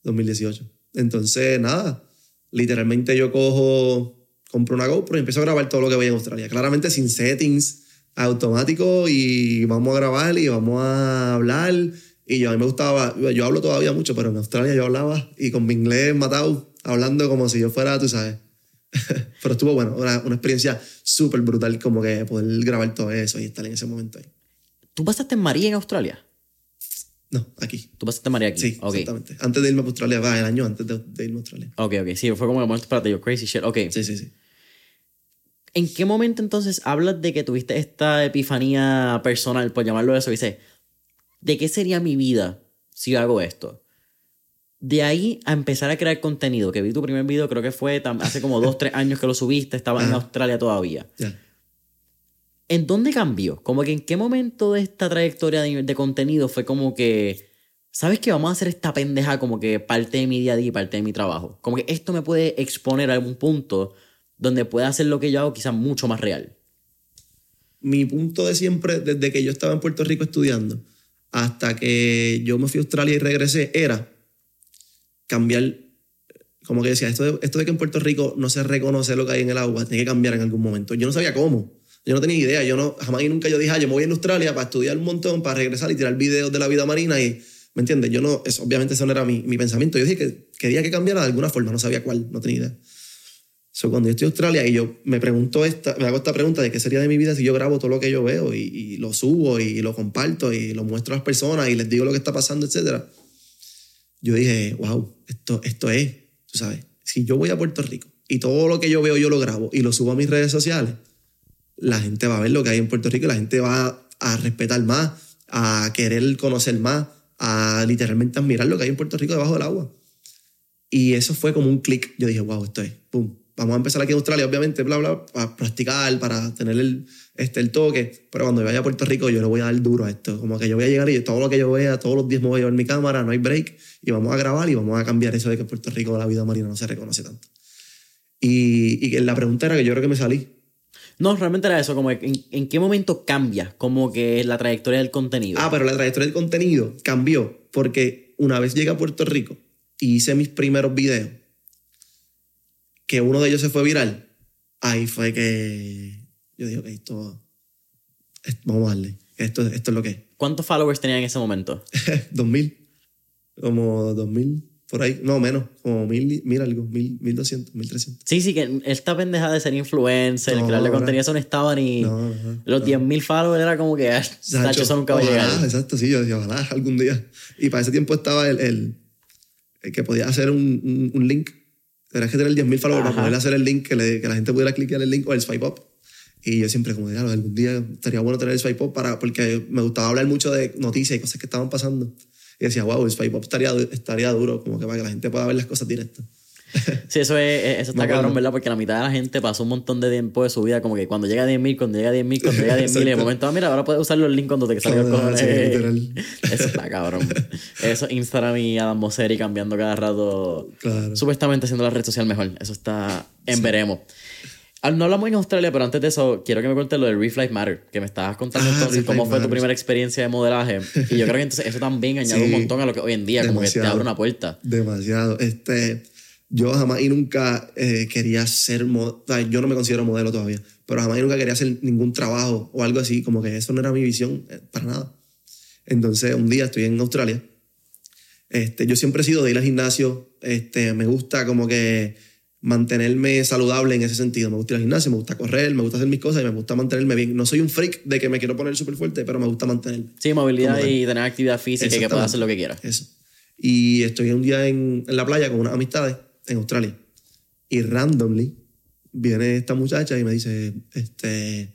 2018. Entonces, nada, literalmente yo cojo, compro una GoPro y empiezo a grabar todo lo que voy en Australia. Claramente sin settings, automático y vamos a grabar y vamos a hablar. Y yo a mí me gustaba, yo hablo todavía mucho, pero en Australia yo hablaba y con mi inglés matado, hablando como si yo fuera, tú sabes. pero estuvo bueno, una, una experiencia súper brutal como que poder grabar todo eso y estar en ese momento ahí. ¿Tú pasaste en María en Australia? No, aquí. ¿Tú pasaste María aquí? Sí, Ok. exactamente. Antes de irme a Australia, va, el año antes de, de irme a Australia. Ok, ok. Sí, fue como el momento, espérate, yo, crazy shit. Ok. Sí, sí, sí. ¿En qué momento entonces hablas de que tuviste esta epifanía personal, por llamarlo eso? Y dices, ¿de qué sería mi vida si hago esto? De ahí a empezar a crear contenido, que vi tu primer video, creo que fue hace como dos, tres años que lo subiste, estaba en. Australia todavía. ¿En dónde cambió? Como que en qué momento de esta trayectoria de, de contenido fue como que, ¿sabes qué? Vamos a hacer esta pendeja como que parte de mi día a día y parte de mi trabajo. Como que esto me puede exponer a algún punto donde pueda hacer lo que yo hago quizás mucho más real. mi punto de siempre, desde que yo estaba en Puerto Rico estudiando hasta que yo me fui a Australia y regresé, era cambiar, como que decía, esto de, esto de que en Puerto Rico no se reconoce lo que hay en el agua, tiene que cambiar en algún momento. Yo no sabía cómo, yo no tenía idea, yo no, jamás y nunca yo dije, ah, yo me voy a Australia para estudiar un montón, para regresar y tirar videos de la vida marina y, ¿me entiendes? Yo no, eso, obviamente eso no era mi, mi pensamiento, yo dije que quería que cambiara de alguna forma, no sabía cuál, no tenía idea. So, cuando yo estoy en Australia y yo me pregunto esta, me hago esta pregunta de qué sería de mi vida si yo grabo todo lo que yo veo y, y lo subo y lo comparto y lo muestro a las personas y les digo lo que está pasando, etc. Yo dije, wow, esto, esto es, tú sabes, si yo voy a Puerto Rico y todo lo que yo veo yo lo grabo y lo subo a mis redes sociales, la gente va a ver lo que hay en Puerto Rico y la gente va a respetar más, a querer conocer más, a literalmente admirar lo que hay en Puerto Rico debajo del agua. Y eso fue como un clic. Yo dije, wow, esto es, pum. Vamos a empezar aquí en Australia, obviamente, bla, bla, para practicar, para tener el, este, el toque. Pero cuando yo vaya a Puerto Rico, yo le voy a dar duro a esto. Como que yo voy a llegar y todo lo que yo vea, todos los días me voy a llevar mi cámara, no hay break. Y vamos a grabar y vamos a cambiar eso de que en Puerto Rico la vida marina no se reconoce tanto. Y, y la pregunta era que yo creo que me salí. No, realmente era eso, como en, en qué momento cambia como que la trayectoria del contenido. Ah, pero la trayectoria del contenido cambió porque una vez llegué a Puerto Rico y hice mis primeros videos, que uno de ellos se fue viral, ahí fue que yo dije, ok, esto, es- vamos a darle, esto, esto es lo que es. ¿Cuántos followers tenía en ese momento? 2000, como 2000, por ahí, no menos, como 1000, mil algo, 1000, 1200, 1300. Sí, sí, que esta pendeja de ser influencer, No, crearle ahora- contenido, eso no estaba ni... No, no, Los 10.000 followers era como que, ah, a ojalá, llegar. Exacto, sí, yo decía, ojalá algún día. Y para ese tiempo estaba el, el, el que podía hacer un, un, un link. Tenías que tener 10.000 followers Ajá. para poder hacer el link, que, le- que la gente pudiera clicar el link o el swipe up. Y yo siempre como, diablo, algún día estaría bueno tener el swipe up para, porque me gustaba hablar mucho de noticias y cosas que estaban pasando. Y decía, wow, el swipe up estaría, estaría duro, como que para que la gente pueda ver las cosas directas. Sí, eso, es, eso Me está cabrón, ¿verdad? Porque la mitad de la gente pasó un montón de tiempo de su vida, como que cuando llega a 10.000, cuando llega a 10.000, cuando llega a 10.000, y de momento, ah, mira, ahora puedes usar los links cuando te salga el cojones. sí. Eso está cabrón. Eso, Instagram y Adam Mosseri cambiando cada rato. Claro. Supuestamente haciendo la red social mejor. Eso está en veremos. Ah, No hablamos en Australia, pero antes de eso, quiero que me cuentes lo del Reef Life Matter, que me estabas contando Ah, entonces cómo fue tu Matters. primera experiencia de modelaje. Y yo creo que entonces eso también añade un Sí. montón a lo que hoy en día, como que te abre una puerta. Demasiado. Este, yo jamás y nunca eh, quería ser modelo. Yo no me considero modelo todavía, pero jamás y nunca quería hacer ningún trabajo o algo así. Como que eso no era mi visión eh, para nada. Entonces, un día estoy en Australia. Este, yo siempre he sido de ir al gimnasio. Este, me gusta como que mantenerme saludable en ese sentido. Me gusta ir al gimnasio, me gusta correr, me gusta hacer mis cosas y me gusta mantenerme bien. No soy un freak de que me quiero poner súper fuerte, pero me gusta mantenerme. Sí, movilidad y tener actividad física y que puedas hacer lo que quieras. Eso. Y estoy un día en, en la playa con unas amistades en Australia. Y randomly viene esta muchacha y me dice, este,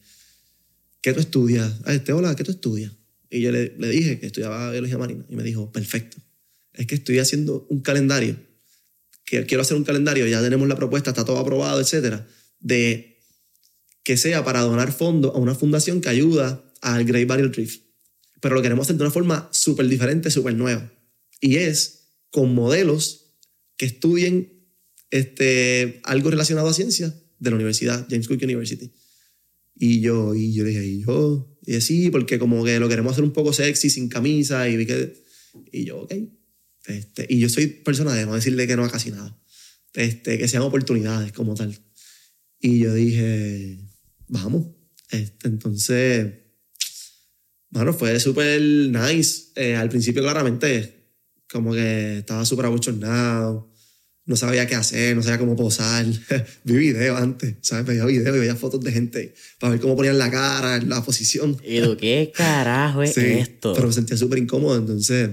¿qué tú estudias? Ah, este, hola, ¿qué tú estudias? Y yo le, le dije que estudiaba biología marina. Y me dijo, perfecto. Es que estoy haciendo un calendario. Quiero hacer un calendario, ya tenemos la propuesta, está todo aprobado, etcétera, de que sea para donar fondos a una fundación que ayuda al Great Barrier Reef. Pero lo queremos hacer de una forma súper diferente, súper nueva. Y es con modelos que estudien este, algo relacionado a ciencia de la universidad, James Cook University. Y yo, y yo dije, ¿y yo? Y dije, sí, porque como que lo queremos hacer un poco sexy, sin camisa, y vi que... Y yo, ok. Este, y yo soy persona de no decirle que no a casi nada. Este, que sean oportunidades como tal. Y yo dije, vamos. Este, entonces, bueno, fue súper nice. Eh, al principio, claramente, como que estaba súper abochornado. no sabía qué hacer, no sabía cómo posar. Vi videos antes, ¿sabes? Veía videos y veía fotos de gente para ver cómo ponían la cara, la posición. Tú, ¿qué carajo es Sí, esto? Pero me sentía súper incómodo, entonces,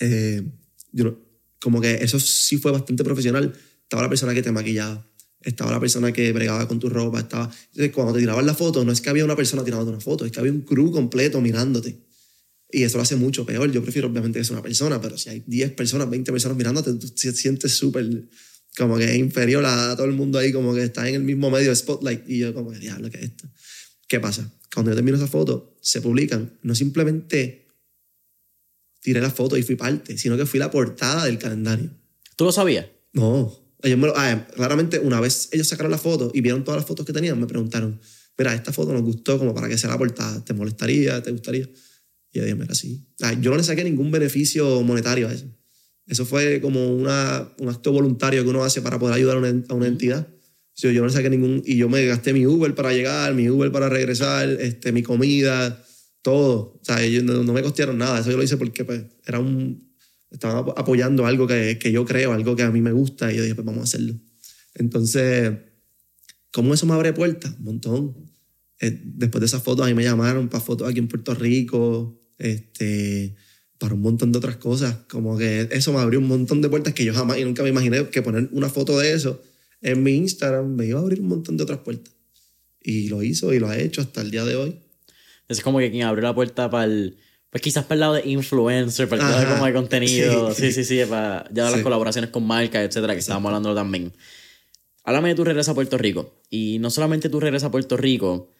eh, yo como que eso sí fue bastante profesional. Estaba la persona que te maquillaba, estaba la persona que bregaba con tu ropa, estaba... Entonces, cuando te tiraban la foto, no es que había una persona tirándote una foto, es que había un crew completo mirándote. Y eso lo hace mucho peor. Yo prefiero, obviamente, que sea una persona, pero si hay 10 personas, 20 personas mirándote, tú te sientes súper como que inferior a todo el mundo ahí, como que está en el mismo medio de spotlight. Y yo, como que, diablo, ¿qué es esto? ¿Qué pasa? Cuando yo termino esa foto, se publican, no simplemente tiré la foto y fui parte, sino que fui la portada del calendario. ¿Tú lo sabías? No, ellos me lo- ah, claramente una vez ellos sacaron la foto y vieron todas las fotos que tenían, me preguntaron, mira, esta foto nos gustó como para que sea la portada, ¿te molestaría? ¿Te gustaría? Y yo dije, mira, sí. Ah, yo no le saqué ningún beneficio monetario a eso. Eso fue como una, un acto voluntario que uno hace para poder ayudar a una, a una entidad. Yo, yo no le saqué ningún... Y yo me gasté mi Uber para llegar, mi Uber para regresar, este, mi comida, todo. O sea, ellos no, no me costearon nada. Eso yo lo hice porque pues, era un... Estaban ap- apoyando algo que, que yo creo, algo que a mí me gusta. Y yo dije, pues vamos a hacerlo. Entonces, ¿cómo eso me abre puertas? Un montón. Eh, después de esas fotos, a mí me llamaron para fotos aquí en Puerto Rico, este, para un montón de otras cosas. Como que eso me abrió un montón de puertas que yo jamás y nunca me imaginé que poner una foto de eso en mi Instagram me iba a abrir un montón de otras puertas. Y lo hizo y lo ha hecho hasta el día de hoy. Es como que quien abrió la puerta para el. Pues quizás para el lado de influencer, para el lado de como de contenido. Sí, Sí. sí, sí, para ya las Sí. colaboraciones con marcas, etcétera, que estábamos hablando también. Háblame de tu regreso a Puerto Rico. Y no solamente tu regreso a Puerto Rico,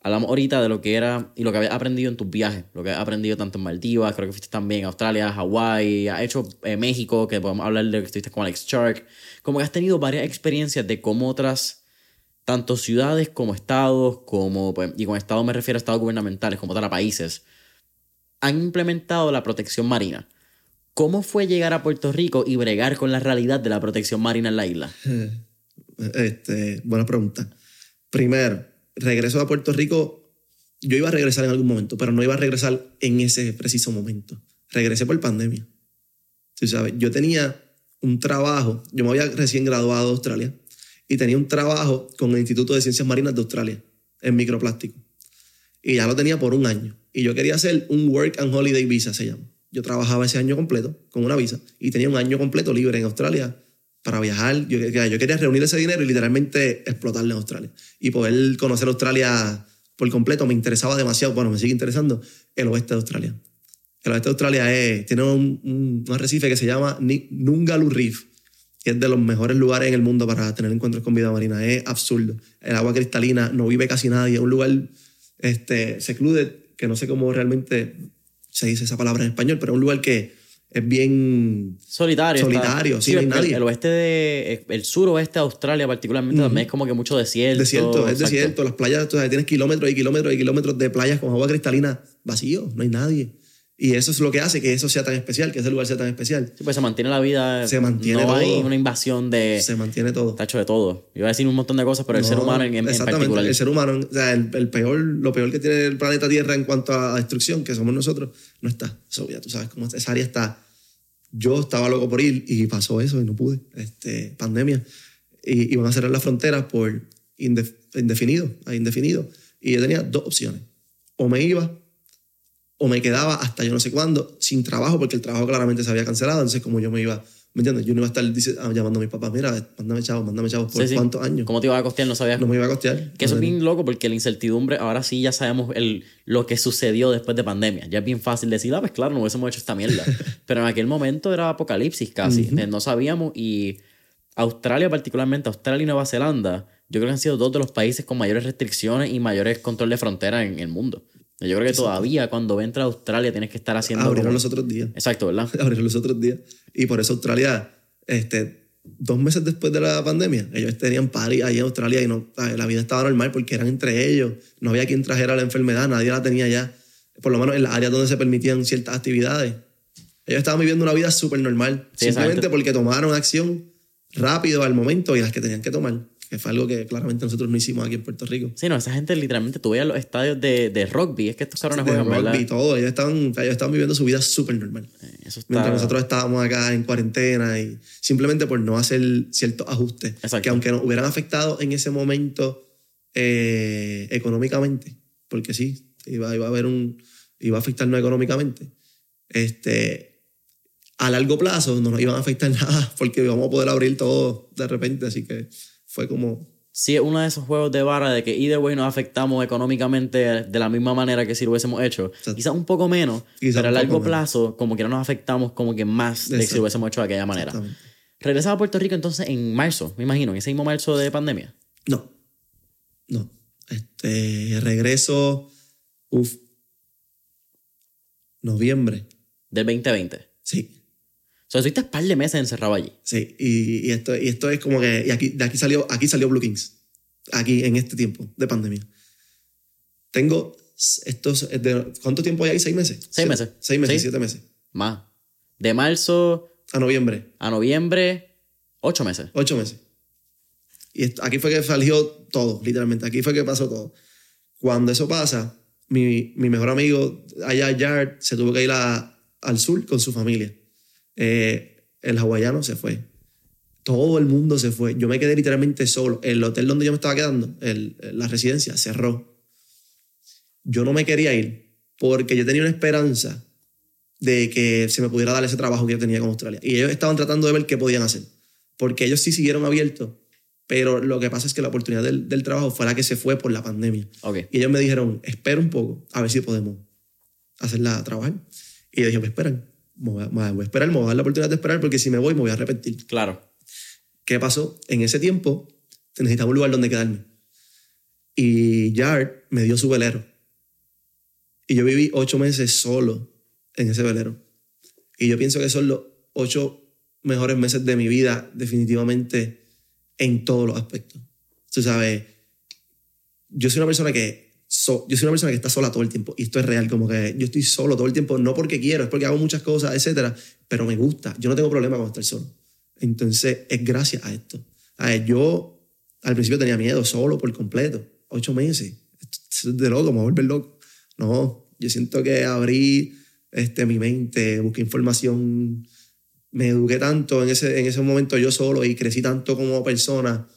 hablamos ahorita de lo que era y lo que habías aprendido en tus viajes. Lo que has aprendido tanto en Maldivas, creo que fuiste también a Australia, Hawái, has hecho eh, México, que podemos hablar de que estuviste con Alex Shark. Como que has tenido varias experiencias de cómo otras tanto ciudades como estados, como, pues, y con estados me refiero a estados gubernamentales, como tal a países, han implementado la protección marina. ¿Cómo fue llegar a Puerto Rico y bregar con la realidad de la protección marina en la isla? Este, buena pregunta. Primero, regreso a Puerto Rico. Yo iba a regresar en algún momento, pero no iba a regresar en ese preciso momento. Regresé por pandemia. Tú sabes, yo tenía un trabajo, yo me había recién graduado de Australia y tenía un trabajo con el Instituto de Ciencias Marinas de Australia en microplástico. Y ya lo tenía por un año. Y yo quería hacer un Work and Holiday Visa, se llama. Yo trabajaba ese año completo con una visa y tenía un año completo libre en Australia para viajar. Yo, quería reunir ese dinero y literalmente explotarlo en Australia. Y poder conocer Australia por completo me interesaba demasiado. Bueno, me sigue interesando el oeste de Australia. El oeste de Australia es, tiene un, un, un arrecife que se llama Nungalu Reef, que es de los mejores lugares en el mundo para tener encuentros con vida marina. Es absurdo. El agua cristalina, no vive casi nadie. Es un lugar este, secluded, que no sé cómo realmente se dice esa palabra en español, pero es un lugar que es bien Solitario. Solitario, sí, no hay el- nadie. El, oeste de. El suroeste de Australia, particularmente, también es como que mucho desierto. desierto, es exacto. desierto. Las playas, tú sabes, tienes kilómetros y kilómetros y kilómetros de playas con agua cristalina vacío, no hay nadie. Y eso es lo que hace que eso sea tan especial, que ese lugar sea tan especial. Sí, pues se mantiene la vida. Se mantiene No hay todo. una invasión de. Se mantiene todo. Está hecho de todo. Iba a decir un montón de cosas, pero el ser humano en, en exactamente, particular. El ser humano, o sea, el, el peor, lo peor que tiene el planeta Tierra en cuanto a destrucción, que somos nosotros, no está. Eso ya tú sabes cómo esa área está. Yo estaba loco por ir y pasó eso y no pude. Este, pandemia. Y iban a cerrar las fronteras por indef- indefinido, a indefinido. Y yo tenía dos opciones. O me iba o me quedaba hasta yo no sé cuándo sin trabajo, porque el trabajo claramente se había cancelado. Entonces, como yo me iba, ¿me entiendes? Yo no iba a estar dice- ah, llamando a mis papás, mira, mándame chavos, mándame chavos, ¿por Sí, sí. cuántos años? ¿Cómo te iba a costear? No sabías. No me iba a costear. Que eso es bien loco porque la incertidumbre, ahora sí ya sabemos el, lo que sucedió después de pandemia. Ya es bien fácil decir, ah, pues claro, no hubiésemos hecho esta mierda. Pero en aquel momento era apocalipsis casi. Eh, No sabíamos y Australia particularmente, Australia y Nueva Zelanda, yo creo que han sido dos de los países con mayores restricciones y mayores control de frontera en el mundo. Yo creo que todavía cuando entras a Australia tienes que estar haciendo... Abrieron los otros días. Exacto, ¿verdad? Abrieron los otros días. Y por eso Australia, este, dos meses después de la pandemia, ellos tenían party ahí en Australia y no, ¿sabes? la vida estaba normal porque eran entre ellos. No había quien trajera la enfermedad, nadie la tenía ya. Por lo menos en las áreas donde se permitían ciertas actividades. Ellos estaban viviendo una vida súper normal. Sí, simplemente exacto. porque tomaron acción rápido al momento y las que tenían que tomar. Que fue algo que claramente nosotros no hicimos aquí en Puerto Rico. Sí, no, esa gente literalmente, tú veías los estadios de, de rugby, es que estos cabrones De juegan, ¿verdad? rugby y todo, ellos estaban, ellos estaban viviendo su vida súper normal. Eh, Eso está... Mientras nosotros estábamos acá en cuarentena y simplemente por no hacer ciertos ajustes Exacto. que aunque nos hubieran afectado en ese momento eh, económicamente, porque sí, iba, iba a haber un, iba a afectarnos económicamente, este, a largo plazo no nos iban a afectar nada porque íbamos a poder abrir todo de repente, así que fue como, Sí, es uno de esos juegos de vara de que either way nos afectamos económicamente de la misma manera que si lo hubiésemos hecho. Quizás un poco menos, pero a largo menos. plazo como que no nos afectamos como que más de que si lo hubiésemos hecho de aquella manera. Regresaba a Puerto Rico entonces en marzo, me imagino, en ese mismo marzo de pandemia. No, no, este, regreso, uff, noviembre, Del 2020. sí. O sea, estuviste un par de meses encerrado allí. Sí, y, y esto, y esto es como que. Y aquí, de aquí salió, aquí salió Blue Kings. Aquí, en este tiempo de pandemia. Tengo estos. de- ¿Cuánto tiempo hay ahí? ¿Seis meses? Seis meses. Seis meses, Sí. siete meses. Más. De marzo A noviembre, a noviembre, ocho meses. ocho meses. Y esto- aquí fue que salió todo, literalmente. Aquí fue que pasó todo. Cuando eso pasa, mi, mi mejor amigo, allá, Yard, se tuvo que ir a- al sur con su familia. Eh, el hawaiano se fue. Todo el mundo se fue. Yo me quedé literalmente solo. El hotel donde yo me estaba quedando, el- la residencia, cerró. Yo no me quería ir porque yo tenía una esperanza de que se me pudiera dar ese trabajo que yo tenía con Australia. Y ellos estaban tratando de ver qué podían hacer. Porque ellos sí siguieron abiertos, pero lo que pasa es que la oportunidad del, del trabajo fue la que se fue por la pandemia. Y ellos me dijeron, espera un poco, a ver si podemos hacerla trabajar. Y yo dije, pues esperan, me voy a, me voy a esperar, me voy a dar la oportunidad de esperar porque si me voy me voy a arrepentir. Claro. ¿Qué pasó? En ese tiempo necesitaba un lugar donde quedarme. Y Yard me dio su velero. Y yo viví ocho meses solo en ese velero. Y yo pienso que son los ocho mejores meses de mi vida, definitivamente, en todos los aspectos. Tú sabes, yo soy una persona que so- yo soy una persona que está sola todo el tiempo y esto es real como que yo estoy solo todo el tiempo no porque quiero es porque hago muchas cosas etcétera pero me gusta yo no tengo problema con estar solo. Entonces es gracias a esto. A ver, yo al principio tenía miedo solo por completo ocho meses Esto es de loco me voy a volver loco. No yo siento que abrí este mi mente busqué información me eduqué tanto en ese en ese momento yo solo y crecí tanto como persona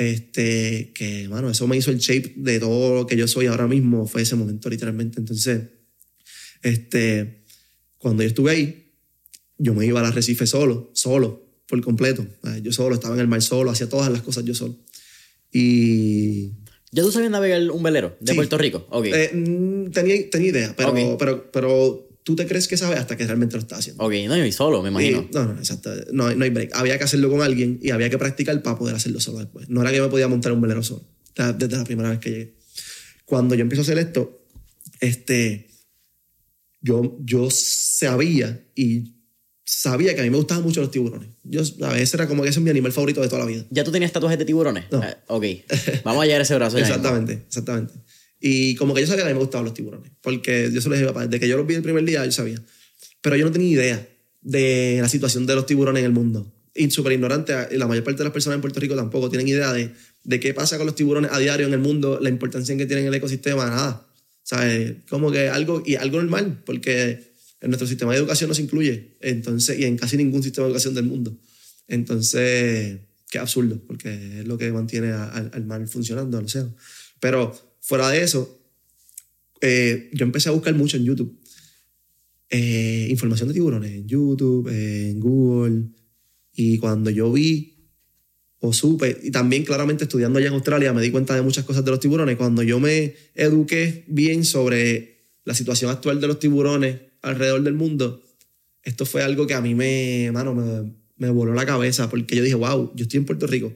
este, que, mano, eso me hizo el shape de todo lo que yo soy ahora mismo, fue ese momento literalmente. Entonces, este, cuando yo estuve ahí, yo me iba al arrecife solo, solo, por completo. Yo solo, estaba en el mar solo, hacía todas las cosas yo solo. Y ¿Ya tú sabías navegar un velero de Sí. Puerto Rico? Ok. eh, mm, tenía, tenía idea, pero, Ok. pero, pero tú te crees que sabes hasta que realmente lo estás haciendo. ok, no, y solo, me imagino. Y- no, no, exacto. No, hay- no hay break. Había que hacerlo con alguien y había que practicar para poder hacerlo solo después. No era que me podía montar un velero solo. Desde la primera vez que llegué. Cuando yo empiezo a hacer esto, este, yo, yo sabía y sabía que a mí me gustaban mucho los tiburones. Yo, a veces era como que ese es mi animal favorito de toda la vida. ¿Ya tú tenías tatuajes de tiburones? No. Eh, ok. Vamos a a ese brazo mismo. Exactamente, exactamente. Y como que yo sabía que a mí me gustaban los tiburones, porque yo se los dije, papá, desde que yo los vi el primer día, yo sabía. Pero yo no tenía idea de la situación de los tiburones en el mundo. Y súper ignorante, la mayor parte de las personas en Puerto Rico tampoco tienen idea de, de qué pasa con los tiburones a diario en el mundo, la importancia que tienen en el ecosistema, nada. ¿Sabes? Como que algo, y algo normal, porque en nuestro sistema de educación no se incluye, entonces, y en casi ningún sistema de educación del mundo. Entonces, qué absurdo, porque es lo que mantiene a- al, al mar funcionando, al océano. Pero fuera de eso, eh, yo empecé a buscar mucho en YouTube. eh, información de tiburones en YouTube, eh, en Google. Y cuando yo vi o supe, y también claramente estudiando allá en Australia, me di cuenta de muchas cosas de los tiburones. Cuando yo me eduqué bien sobre la situación actual de los tiburones alrededor del mundo, esto fue algo que a mí me, mano, me, me voló la cabeza porque yo dije, wow, yo estoy en Puerto Rico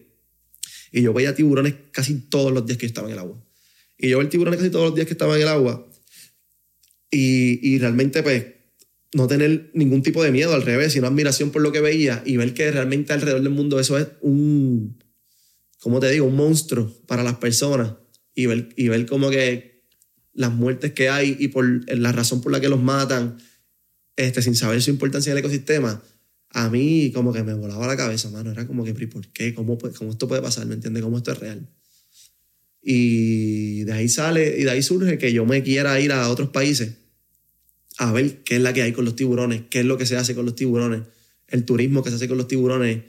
y yo veía tiburones casi todos los días que estaba en el agua. Y yo veía tiburones casi todos los días que estaba en el agua y, y realmente pues no tener ningún tipo de miedo, al revés, sino admiración por lo que veía y ver que realmente alrededor del mundo eso es un, ¿cómo te digo? Un monstruo para las personas y ver, y ver como que las muertes que hay y por la razón por la que los matan, este, sin saber su importancia en el ecosistema, a mí como que me volaba la cabeza, mano. Era como que, ¿por qué? ¿Cómo, cómo esto puede pasar? ¿Me entiendes? ¿Cómo esto es real? Y de ahí sale, y de ahí surge que yo me quiera ir a otros países a ver qué es la que hay con los tiburones, qué es lo que se hace con los tiburones, el turismo que se hace con los tiburones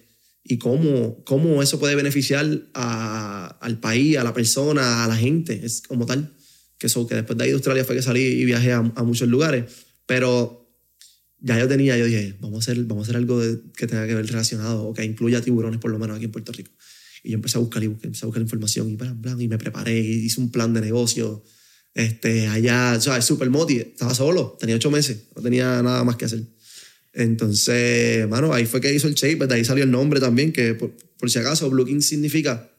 y cómo, cómo eso puede beneficiar al país, a la persona, a la gente, es como tal. Que, eso, que después de ahí de Australia fue que salí y viajé a, a muchos lugares. Pero ya yo tenía, yo dije, vamos a hacer, vamos a hacer algo que tenga que ver relacionado o que incluya tiburones por lo menos aquí en Puerto Rico. Y yo empecé a buscar, y empecé a buscar información y, bla y me preparé, y hice un plan de negocio. Este, allá, o sea, es súper moti, estaba solo, tenía ocho meses, no tenía nada más que hacer. Entonces, mano, ahí fue que hizo el shape, de ahí salió el nombre también, que por, si acaso, Blue King significa,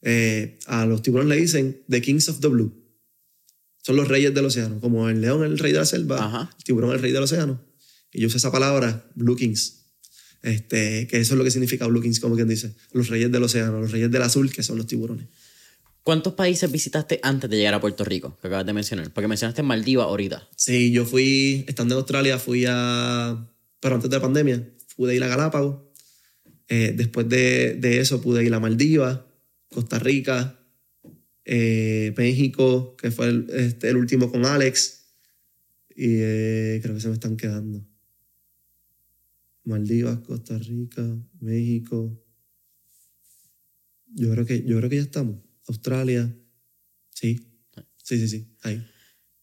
eh, a los tiburones le dicen The Kings of the Blue. Son los reyes del océano, como el león es el rey de la selva, el tiburón es el rey del océano. Y yo usé esa palabra, Blue Kings. Este, que eso es lo que significa Blue Kings, como quien dice. Los reyes del océano, los reyes del azul, que son los tiburones. ¿Cuántos países visitaste antes de llegar a Puerto Rico, que acabas de mencionar? Porque mencionaste Maldivas ahorita. Sí, yo fui, estando en Australia, fui a... Pero antes de la pandemia, pude ir a Galápagos. Eh, después de, de, eso pude ir a Maldivas, Costa Rica, eh, México, que fue el, este, el, último con Alex. Y eh, creo que se me están quedando. Maldivas, Costa Rica, México. Yo creo que, yo creo que ya estamos. Australia. Sí. Sí, sí, sí. Ahí.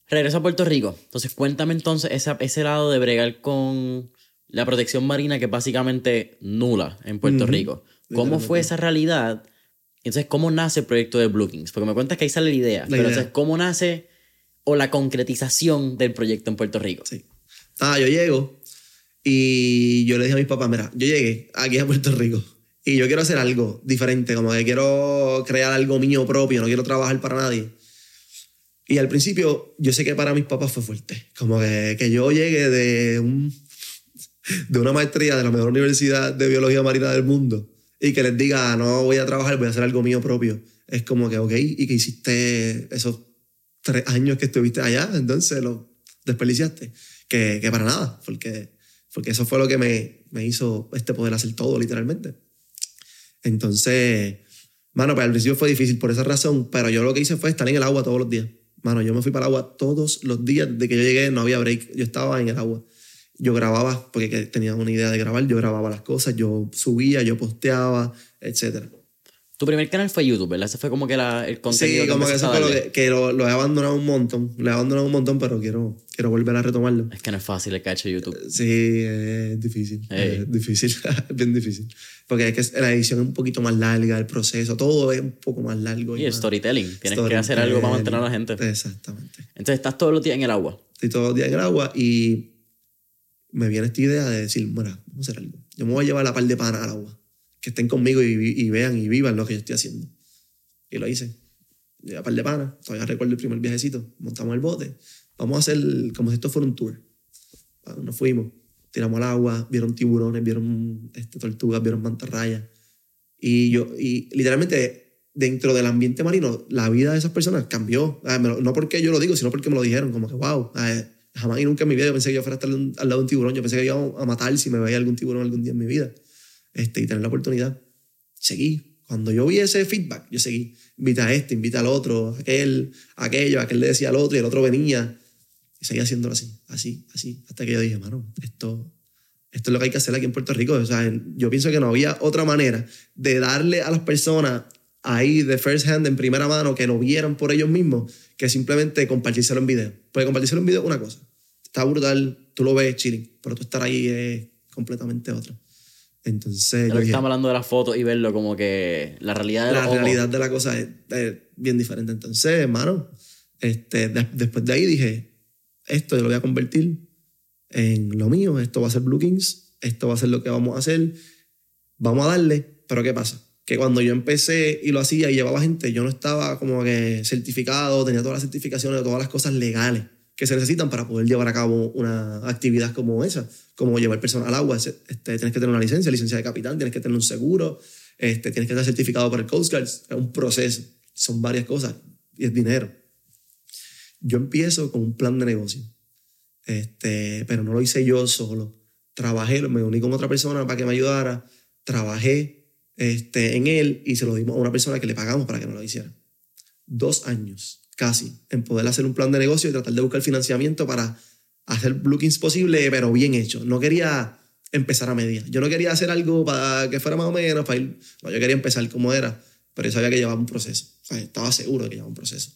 Regreso a Puerto Rico. Entonces, cuéntame entonces ese, ese lado de bregar con la protección marina que es básicamente nula en Puerto Rico. ¿Cómo fue esa realidad? Entonces, ¿cómo nace el proyecto de Blue Kings? Porque me cuentas que ahí sale la idea. pero entonces, ¿cómo nace o la concretización del proyecto en Puerto Rico? Sí. Ah, yo llego y yo le dije a mis papás, mira, yo llegué aquí a Puerto Rico y yo quiero hacer algo diferente, como que quiero crear algo mío propio, no quiero trabajar para nadie. Y al principio yo sé que para mis papás fue fuerte, como que, que yo llegué de, un, de una maestría de la mejor universidad de biología marina del mundo y que les diga, no voy a trabajar, voy a hacer algo mío propio. Es como que, ok, y que hiciste esos tres años que estuviste allá, entonces lo desperdiciaste. Que, que para nada, porque, porque eso fue lo que me, me hizo este poder hacer todo, literalmente. Entonces, mano, para el principio fue difícil por esa razón, pero yo lo que hice fue estar en el agua todos los días. Mano, yo me fui para el agua todos los días. De que yo llegué no había break, yo estaba en el agua yo grababa, porque tenía una idea de grabar, yo grababa las cosas, yo subía, yo posteaba, etc. Tu primer canal fue YouTube, ¿verdad? Ese fue como que la, el contenido. Sí, como que eso fue lo que, lo, he abandonado un montón. Lo he abandonado un montón, pero quiero, quiero volver a retomarlo. Es que no es fácil el cacho de YouTube. Sí, es difícil. Es difícil, bien difícil. Porque es que la edición es un poquito más larga, el proceso, todo es un poco más largo. Y, el storytelling. Tienes que hacer algo para mantener a la gente. Exactamente. Entonces estás todos los días en el agua. Estoy todos los días en el agua y me viene esta idea de decir, bueno, vamos a hacer algo. Yo me voy a llevar la par de pana al agua. Que estén conmigo y, vean y vivan lo que yo estoy haciendo. Y lo hice. Llevé la par de pana. Todavía recuerdo el primer viajecito. Montamos el bote. Vamos a hacer como si esto fuera un tour. Ah, nos fuimos. Tiramos al agua. Vieron tiburones, vieron este, tortugas, vieron mantarrayas. Y yo, y literalmente dentro del ambiente marino, la vida de esas personas cambió. Ah, no porque yo lo digo, sino porque me lo dijeron. Como que, wow, ah, jamás y nunca en mi vida yo pensé que yo fuera a estar al lado de un tiburón. Yo pensé que iba a matar si me veía algún tiburón algún día en mi vida. Este, y tener la oportunidad. Seguí. Cuando yo vi ese feedback, yo seguí. Invita a este, invita al otro, aquel, aquello, aquel le decía al otro y el otro venía. Y seguía haciéndolo así, así, así. Hasta que yo dije, mano, esto, esto es lo que hay que hacer aquí en Puerto Rico. O sea, yo pienso que no había otra manera de darle a las personas ahí de first hand, en primera mano, que lo vieran por ellos mismos, que simplemente compartírselo en video. Porque compartírselo en video es una cosa. Está brutal, tú lo ves chilling, pero tú estar ahí es completamente otra. Entonces. Pero estamos hablando de la foto y verlo como que la realidad de la realidad de la cosa es, bien diferente. Entonces, hermano, este, después de ahí dije, esto yo lo voy a convertir en lo mío, esto va a ser Blue Kings, esto va a ser lo que vamos a hacer, vamos a darle, pero ¿qué pasa? que cuando yo empecé y lo hacía y llevaba gente, yo no estaba como que certificado, tenía todas las certificaciones, todas las cosas legales que se necesitan para poder llevar a cabo una actividad como esa, como llevar personas al agua. Este, tienes que tener una licencia, licencia de capitán, tienes que tener un seguro, este, tienes que estar certificado por el Coast Guard. Es un proceso, son varias cosas y es dinero. Yo empiezo con un plan de negocio, este, pero no lo hice yo solo trabajé, me uní con otra persona para que me ayudara, trabajé este, en él y se lo dimos a una persona que le pagamos para que nos lo hiciera. Dos años casi en poder hacer un plan de negocio y tratar de buscar financiamiento para hacer bookings posible, pero bien hecho. No quería empezar a media. Yo no quería hacer algo para que fuera más o menos, para yo quería empezar como era, pero yo sabía que llevaba un proceso. Estaba seguro de que llevaba un proceso.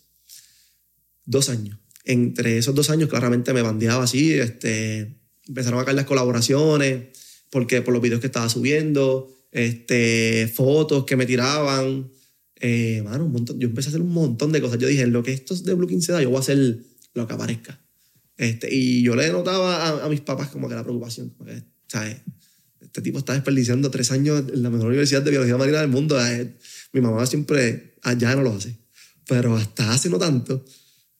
Dos años. Entre esos dos años, claramente me bandeaba así, este, empezaron a caer las colaboraciones, porque por los videos que estaba subiendo, este, fotos que me tiraban. Eh, mano, un montón. Yo empecé a hacer un montón de cosas. Yo dije, lo que esto es de Blue King se da, yo voy a hacer lo que aparezca. Este, y yo le notaba a, a mis papás como que la preocupación. Como que, ¿sabes? Este tipo está desperdiciando tres años en la mejor universidad de biología marina del mundo. Eh, Mi mamá siempre allá no lo hace. Pero hasta hace no tanto,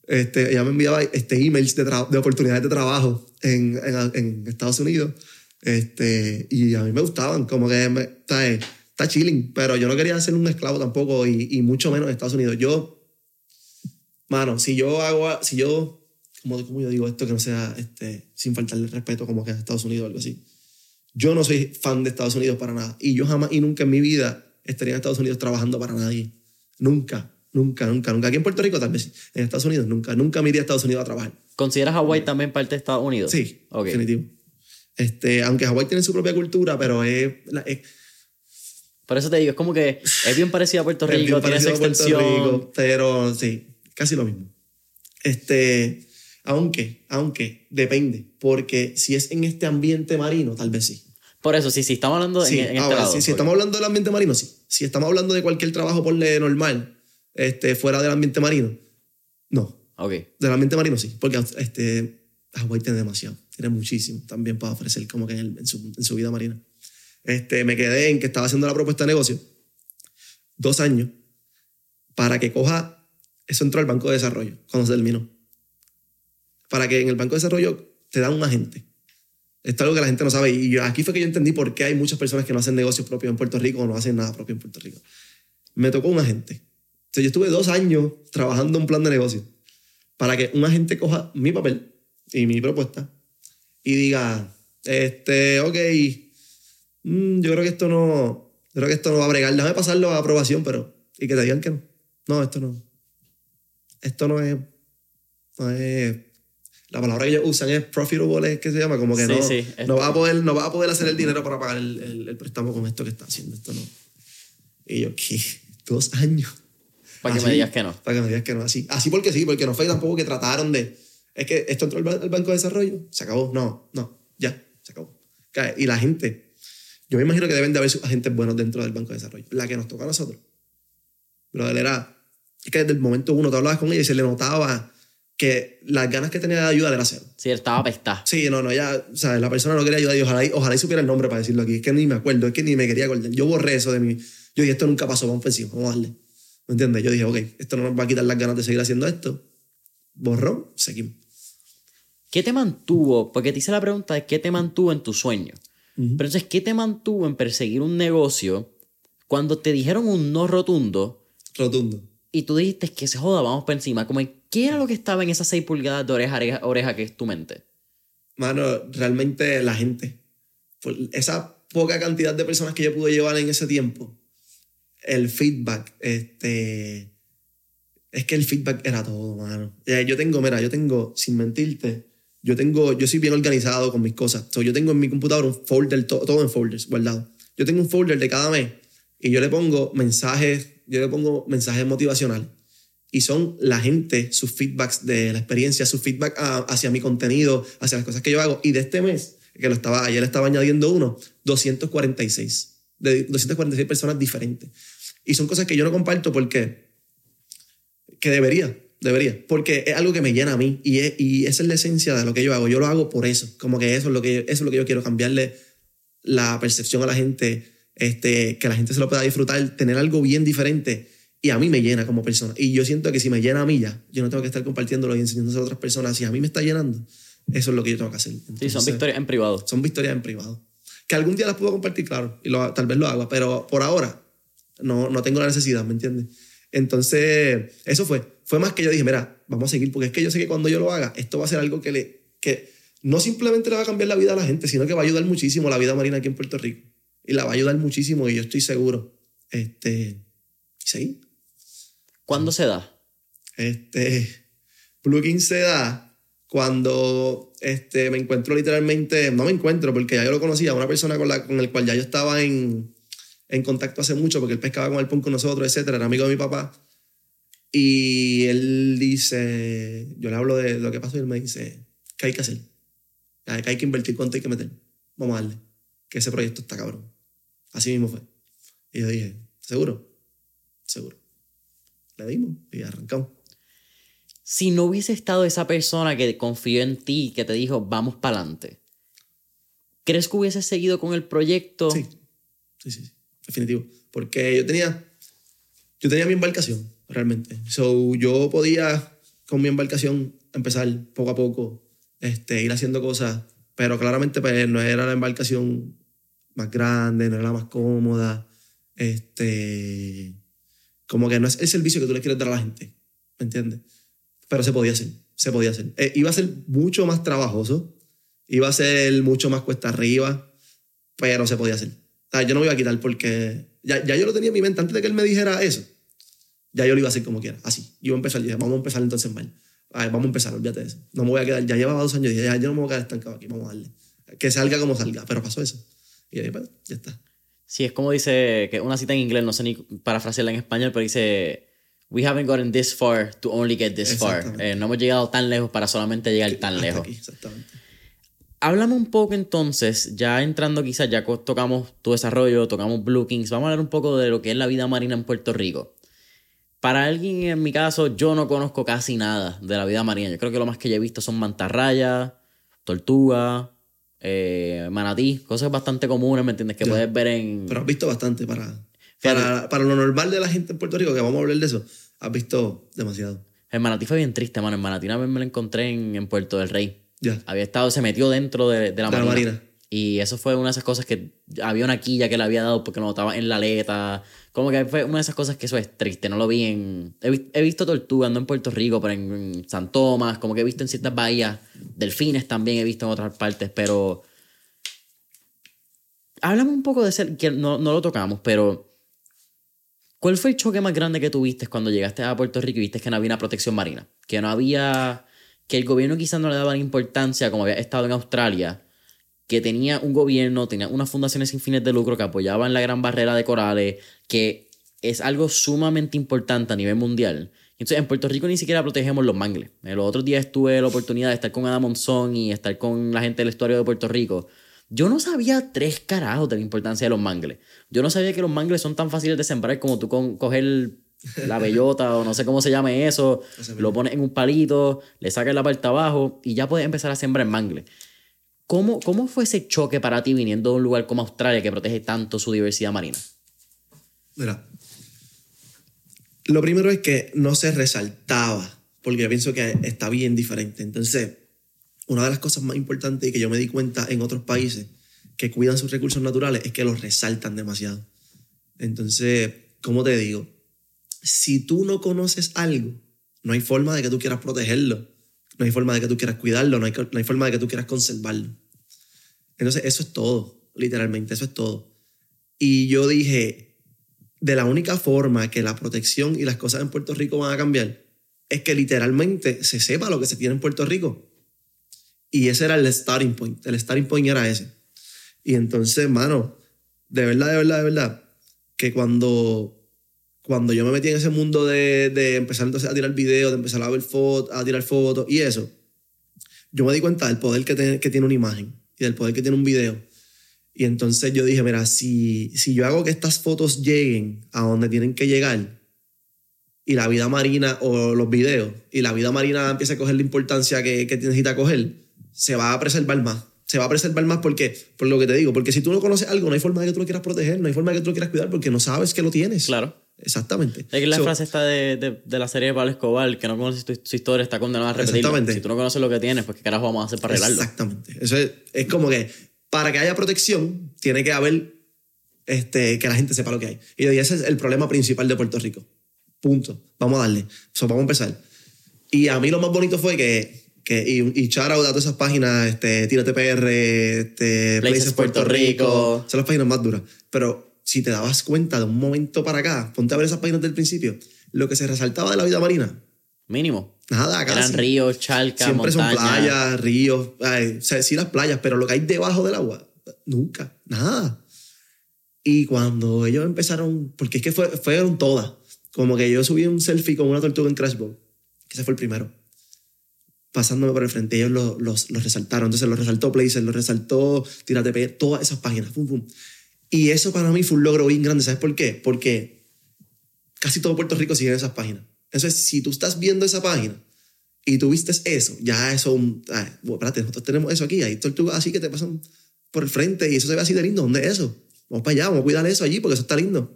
este, ella me enviaba este, emails de, de oportunidades de trabajo en, en, en Estados Unidos. Este, y a mí me gustaban, como que está, está chilling, pero yo no quería ser un esclavo tampoco, y, y mucho menos en Estados Unidos. Yo, mano, si yo hago, si yo, como, como yo digo esto, que no sea este, sin faltarle respeto, como que en Estados Unidos o algo así. Yo no soy fan de Estados Unidos para nada, y yo jamás y nunca en mi vida estaría en Estados Unidos trabajando para nadie. Nunca, nunca, nunca, nunca. Aquí en Puerto Rico tal vez, en Estados Unidos nunca, nunca me iría a Estados Unidos a trabajar. ¿Consideras Hawái también parte de Estados Unidos? Sí, definitivo. Este, aunque Hawái tiene su propia cultura, pero es, Por eso te digo, es como que es bien parecido a Puerto Rico, tiene esa extensión. Rico, pero sí, casi lo mismo. Este, aunque, aunque, depende, porque si es en este ambiente marino, tal vez sí. Por eso, sí, sí, estamos hablando Sí, en, en este ahora, lado. si, si estamos hablando del ambiente marino, sí. Si estamos hablando de cualquier trabajo por normal, este, fuera del ambiente marino, no. Ok. Del ambiente marino sí, porque este, Hawái tiene demasiado, tiene muchísimo también para ofrecer como que en, el- en su, en su vida marina. Este, me quedé en que estaba haciendo la propuesta de negocio dos años para que coja, eso entró al Banco de Desarrollo cuando se terminó. Para que en el Banco de Desarrollo te dan un agente. Esto es algo que la gente no sabe y aquí fue que yo entendí por qué hay muchas personas que no hacen negocios propios en Puerto Rico o no hacen nada propio en Puerto Rico. Me tocó un agente. Entonces yo estuve dos años trabajando un plan de negocio para que un agente coja mi papel y mi propuesta y diga, este, ok, mm, yo creo que esto no, yo creo que esto no va a bregar, déjame pasarlo a aprobación, pero, y que te digan que no. No, esto no. Esto no es, no es, la palabra que ellos usan es profitable, es que se llama, como que Sí, no, sí, no, va a poder, no va a poder hacer el dinero para pagar el, el- el préstamo con esto que está haciendo, esto no. Y yo, ¿qué? Dos años. Para que Así, me digas que no. Para que me digas que no. Así, así porque sí, porque no fue tampoco que trataron de. Es que esto entró al, ba- al Banco de Desarrollo, se acabó. No, no, ya, se acabó. Y la gente, yo me imagino que deben de haber agentes buenos dentro del Banco de Desarrollo. La que nos tocó a nosotros. Pero él era. Es que desde el momento uno tú hablabas con ella y se le notaba que las ganas que tenía de ayudar era cero. Sí, estaba apestado. Sí, no, no, ya, o sea, la persona no quería ayudar y ojalá, y- ojalá y supiera el nombre para decirlo aquí. Es que ni me acuerdo, es que ni me quería acordar. Yo borré eso de mí. Yo dije, esto nunca pasó, vamos encima, vamos a darle. ¿Me entiendes? Yo dije, ok, esto no nos va a quitar las ganas de seguir haciendo esto. Borró, seguimos. ¿Qué te mantuvo? Porque te hice la pregunta de qué te mantuvo en tu sueño. Pero entonces, ¿qué te mantuvo en perseguir un negocio cuando te dijeron un no rotundo Rotundo. y tú dijiste que se joda, vamos por encima? Como, ¿qué era lo que estaba en esas 6 pulgadas de oreja, oreja, oreja que es tu mente? Mano, realmente la gente, por esa poca cantidad de personas que yo pude llevar en ese tiempo, el feedback, este, es que el feedback era todo, mano. Yo tengo, mira, yo tengo, sin mentirte, yo tengo, yo soy bien organizado con mis cosas. So, yo tengo en mi computadora un folder, to- todo en folders, guardado. Yo tengo un folder de cada mes y yo le pongo mensajes, yo le pongo mensajes motivacionales y son la gente, sus feedbacks de la experiencia, sus feedback a- hacia mi contenido, hacia las cosas que yo hago. Y de este mes, que lo estaba, ayer estaba añadiendo uno, 246, de 246 personas diferentes. Y son cosas que yo no comparto porque, que debería, debería, porque es algo que me llena a mí y, es- y esa es la esencia de lo que yo hago. Yo lo hago por eso, como que eso es lo que, eso es lo que yo quiero, cambiarle la percepción a la gente, este, que la gente se lo pueda disfrutar, tener algo bien diferente. Y a mí me llena como persona. Y yo siento que si me llena a mí ya, yo no tengo que estar compartiéndolo y enseñándose a otras personas. Si a mí me está llenando, eso es lo que yo tengo que hacer. Sí, son Entonces, victorias en privado. Son victorias en privado. Que algún día las puedo compartir, claro, y lo- tal vez lo haga, pero por ahora no, no tengo la necesidad, ¿me entiendes? Entonces, eso fue. Fue más que yo dije, mira, vamos a seguir, porque es que yo sé que cuando yo lo haga, esto va a ser algo que, le, que no simplemente le va a cambiar la vida a la gente, sino que va a ayudar muchísimo la vida marina aquí en Puerto Rico. Y la va a ayudar muchísimo y yo estoy seguro. Este, sí. ¿Cuándo se da? Este, plugin se da cuando este, me encuentro literalmente, no me encuentro porque ya yo lo conocía, una persona con, la, con el cual ya yo estaba en, en contacto hace mucho porque él pescaba con el punk con nosotros, etcétera, era amigo de mi papá. Y él dice, yo le hablo de lo que pasó y él me dice, ¿qué hay que hacer? Que hay que invertir, cuánto hay que meter. Vamos a darle, que ese proyecto está cabrón. Así mismo fue. Y yo dije, ¿seguro? Seguro. Le dimos y arrancamos. Si no hubiese estado esa persona que confió en ti, que te dijo, vamos para adelante, ¿crees que hubiese seguido con el proyecto? Sí, sí, sí, sí, definitivo. Porque yo tenía, yo tenía mi embarcación, realmente. So, yo podía, con mi embarcación, empezar poco a poco, este, ir haciendo cosas, pero claramente pues, no era la embarcación más grande, no era la más cómoda, este, como que no es el servicio que tú le quieres dar a la gente, ¿me entiendes? Pero se podía hacer, se podía hacer. Eh, iba a ser mucho más trabajoso, iba a ser mucho más cuesta arriba, pero se podía hacer. O sea, yo no me iba a quitar porque ya, ya yo lo tenía en mi mente antes de que él me dijera eso. Ya yo lo iba a hacer como quiera, así. Yo iba a empezar, yo dije, vamos a empezar entonces mal. Vamos a empezar, olvídate de eso. No me voy a quedar, ya llevaba dos años, dije, ya yo no me voy a quedar estancado aquí, vamos a darle. Que salga como salga, pero pasó eso. Y dije, pues, ya está. Sí, es como dice, que una cita en inglés, no sé ni parafrasearla en español, pero dice, we haven't gotten this far to only get this far. Eh, no hemos llegado tan lejos para solamente llegar tan lejos. aquí, exactamente. Háblame un poco entonces, ya entrando quizás, ya tocamos tu desarrollo, tocamos Blue Kings, vamos a hablar un poco de lo que es la vida marina en Puerto Rico. Para alguien, en mi caso, yo no conozco casi nada de la vida marina. Yo creo que lo más que yo he visto son mantarrayas, tortuga, eh, manatí, cosas bastante comunes, ¿me entiendes? Que puedes ver en... Pero has visto bastante para, para, para lo normal de la gente en Puerto Rico, que vamos a hablar de eso. Has visto demasiado. El manatí fue bien triste, mano. El manatí una vez me lo encontré en, en Puerto del Rey. Había estado, se metió dentro de, de la, De la marina. marina. Y eso fue una de esas cosas que había una quilla que le había dado porque lo notaba en la aleta. Como que fue una de esas cosas que eso es triste. No lo vi en. He, vi- he visto tortugas, no en Puerto Rico, pero en, en San Tomás. Como que he visto en ciertas bahías. Delfines también he visto en otras partes, pero. Háblame un poco de ese. Que no, no lo tocamos, pero. ¿Cuál fue el choque más grande que tuviste cuando llegaste a Puerto Rico y viste que no había una protección marina? Que no había. Que el gobierno quizás no le daba la importancia como había estado en Australia. Que tenía un gobierno, tenía unas fundaciones sin fines de lucro que apoyaban la gran barrera de corales, que es algo sumamente importante a nivel mundial. Entonces, en Puerto Rico ni siquiera protegemos los mangles. Los otros días tuve la oportunidad de estar con Adam Monzón y estar con la gente del estuario de Puerto Rico. Yo no sabía tres carajos de la importancia de los mangles. Yo no sabía que los mangles son tan fáciles de sembrar como tú con, coger la bellota o no sé cómo se llame eso, lo pones en un palito, le sacas la parte abajo y ya puedes empezar a sembrar mangles. ¿Cómo, ¿Cómo fue ese choque para ti viniendo de un lugar como Australia que protege tanto su diversidad marina? Mira, lo primero es que no se resaltaba, porque yo pienso que está bien diferente. Entonces, una de las cosas más importantes y que yo me di cuenta en otros países que cuidan sus recursos naturales es que los resaltan demasiado. Entonces, ¿cómo te digo? Si tú no conoces algo, no hay forma de que tú quieras protegerlo, no hay forma de que tú quieras cuidarlo, no hay, no hay forma de que tú quieras conservarlo. Entonces, eso es todo, literalmente, eso es todo. Y yo dije, de la única forma que la protección y las cosas en Puerto Rico van a cambiar es que literalmente se sepa lo que se tiene en Puerto Rico. Y ese era el starting point. El starting point era ese. Y entonces, mano, de verdad, de verdad, de verdad, que cuando, cuando yo me metí en ese mundo de, de empezar entonces a tirar videos, de empezar a ver fotos, a tirar fotos y eso, yo me di cuenta del poder que, tiene- que tiene una imagen y del poder que tiene un video. Y entonces yo dije, mira, si, si yo hago que estas fotos lleguen a donde tienen que llegar y la vida marina o los videos y la vida marina empieza a coger la importancia que, que necesita coger, se va a preservar más. Se va a preservar más porque, por lo que te digo, porque si tú no conoces algo, no hay forma de que tú lo quieras proteger, no hay forma de que tú lo quieras cuidar porque no sabes que lo tienes. Claro. Exactamente. Es que la So, frase esta de, de, de la serie de Pablo Escobar, que no conoces tu, su historia, está condenada a repetirlo. Exactamente. Si tú no conoces lo que tienes, pues qué carajo vamos a hacer para arreglarlo. Exactamente. Eso es, es como que para que haya protección, tiene que haber este, que la gente sepa lo que hay. Y ese es el problema principal de Puerto Rico. Punto. Vamos a darle. So, vamos a empezar. Y a mí lo más bonito fue que Que, y, y shout out a todas esas páginas, este, Tírate PR, este, Places Puerto Rico. Son las páginas más duras. Pero si te dabas cuenta de un momento para acá, ponte a ver esas páginas del principio, lo que se resaltaba de la vida marina, Mínimo. nada, casi. Eran ríos, charcas, Siempre son playas, ríos, ay, o sea, sí las playas, pero lo que hay debajo del agua, nunca, nada. Y cuando ellos empezaron, porque es que fue, fueron todas, como que yo subí un selfie con una tortuga en Crashbow, que ese fue el primero, pasándome por el frente, ellos los los- los resaltaron, entonces los resaltó Places, los resaltó Tírate todas esas páginas, pum, pum. Y eso para mí fue un logro bien grande, ¿sabes por qué? Porque casi todo Puerto Rico sigue en esas páginas. Entonces, si tú estás viendo esa página y tú vistes eso, ya eso, ay, bueno, espérate, nosotros tenemos eso aquí, hay tortugas así que te pasan por el frente y eso se ve así de lindo, ¿dónde es eso? Vamos para allá, vamos a cuidar eso allí porque eso está lindo.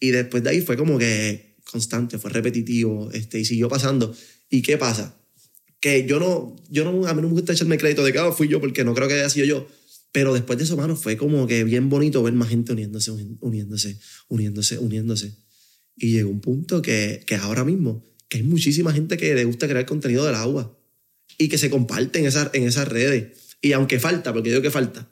Y después de ahí fue como que constante, fue repetitivo, este, y siguió pasando. ¿Y qué pasa? Que yo no, yo no, a mí no me gusta echarme crédito de que ah, fui yo porque no creo que haya sido yo. Pero después de eso, mano, fue como que bien bonito ver más gente uniéndose, uni- uniéndose, uniéndose, uniéndose. Y llegó un punto que, que ahora mismo, que hay muchísima gente que le gusta crear contenido del agua y que se comparte en, esas en esas redes. Y aunque falta, porque digo que falta,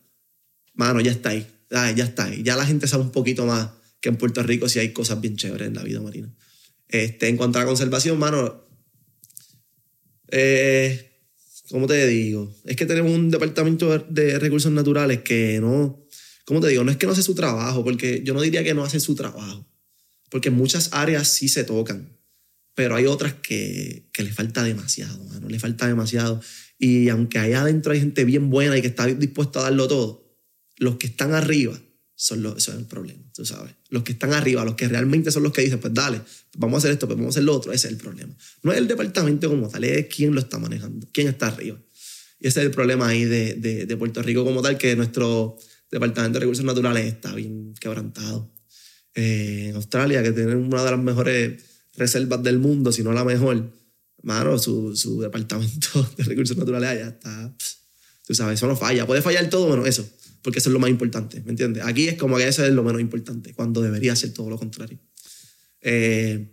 mano, ya está ahí. Ay, ya está ahí. Ya la gente sabe un poquito más que en Puerto Rico sí hay cosas bien chéveres en la vida marina. Este, en cuanto a la conservación, mano, eh, ¿cómo te digo? Es que tenemos un departamento de- recursos naturales que no, ¿cómo te digo? No es que no hace su trabajo, porque yo no diría que no hace su trabajo, porque muchas áreas sí se tocan, pero hay otras que, que le falta demasiado, mano, le falta demasiado. Y aunque allá adentro hay gente bien buena y que está dispuesta a darlo todo, los que están arriba son los, eso es el problema, tú sabes. Los que están arriba, los que realmente son los que dicen, pues dale, vamos a hacer esto, pues vamos a hacer lo otro, ese es el problema. No es el departamento como tal, es quién lo está manejando, quién está arriba. Y ese es el problema ahí de, de, de Puerto Rico como tal, que nuestro departamento de recursos naturales está bien quebrantado. Eh, en Australia, que tiene una de las mejores reservas del mundo, si no la mejor, mano, su, su departamento de recursos naturales allá está, tú sabes, eso no falla. Puede fallar todo menos eso, porque eso es lo más importante, ¿me entiendes? Aquí es como que eso es lo menos importante, cuando debería ser todo lo contrario. Eh,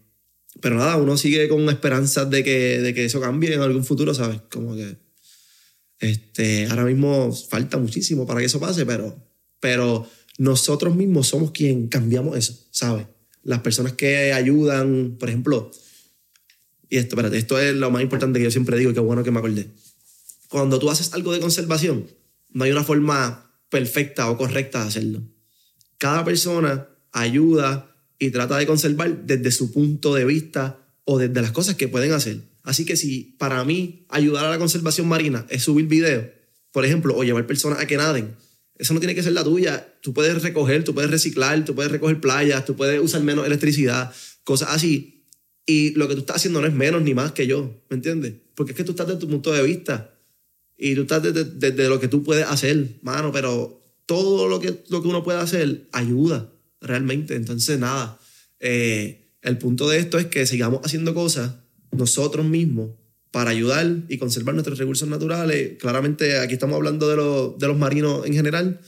pero nada, uno sigue con esperanzas de que, de que eso cambie en algún futuro, ¿sabes? Como que este, ahora mismo falta muchísimo para que eso pase, pero, pero nosotros mismos somos quien cambiamos eso, ¿sabes? Las personas que ayudan, por ejemplo, y esto, espérate, esto es lo más importante que yo siempre digo y qué bueno que me acordé. Cuando tú haces algo de conservación, no hay una forma perfecta o correcta de hacerlo. Cada persona ayuda y trata de conservar desde su punto de vista o desde las cosas que pueden hacer. Así que si para mí ayudar a la conservación marina es subir videos, por ejemplo, o llevar personas a que naden, eso no tiene que ser la tuya. Tú puedes recoger, tú puedes reciclar, tú puedes recoger playas, tú puedes usar menos electricidad, cosas así. Y lo que tú estás haciendo no es menos ni más que yo, ¿me entiendes? Porque es que tú estás desde tu punto de vista y tú estás desde, lo que tú puedes hacer, mano, pero todo lo que, lo que uno puede hacer ayuda realmente. Entonces, nada, eh, el punto de esto es que sigamos haciendo cosas nosotros mismos para ayudar y conservar nuestros recursos naturales. Claramente aquí estamos hablando de, los- de los marinos en general,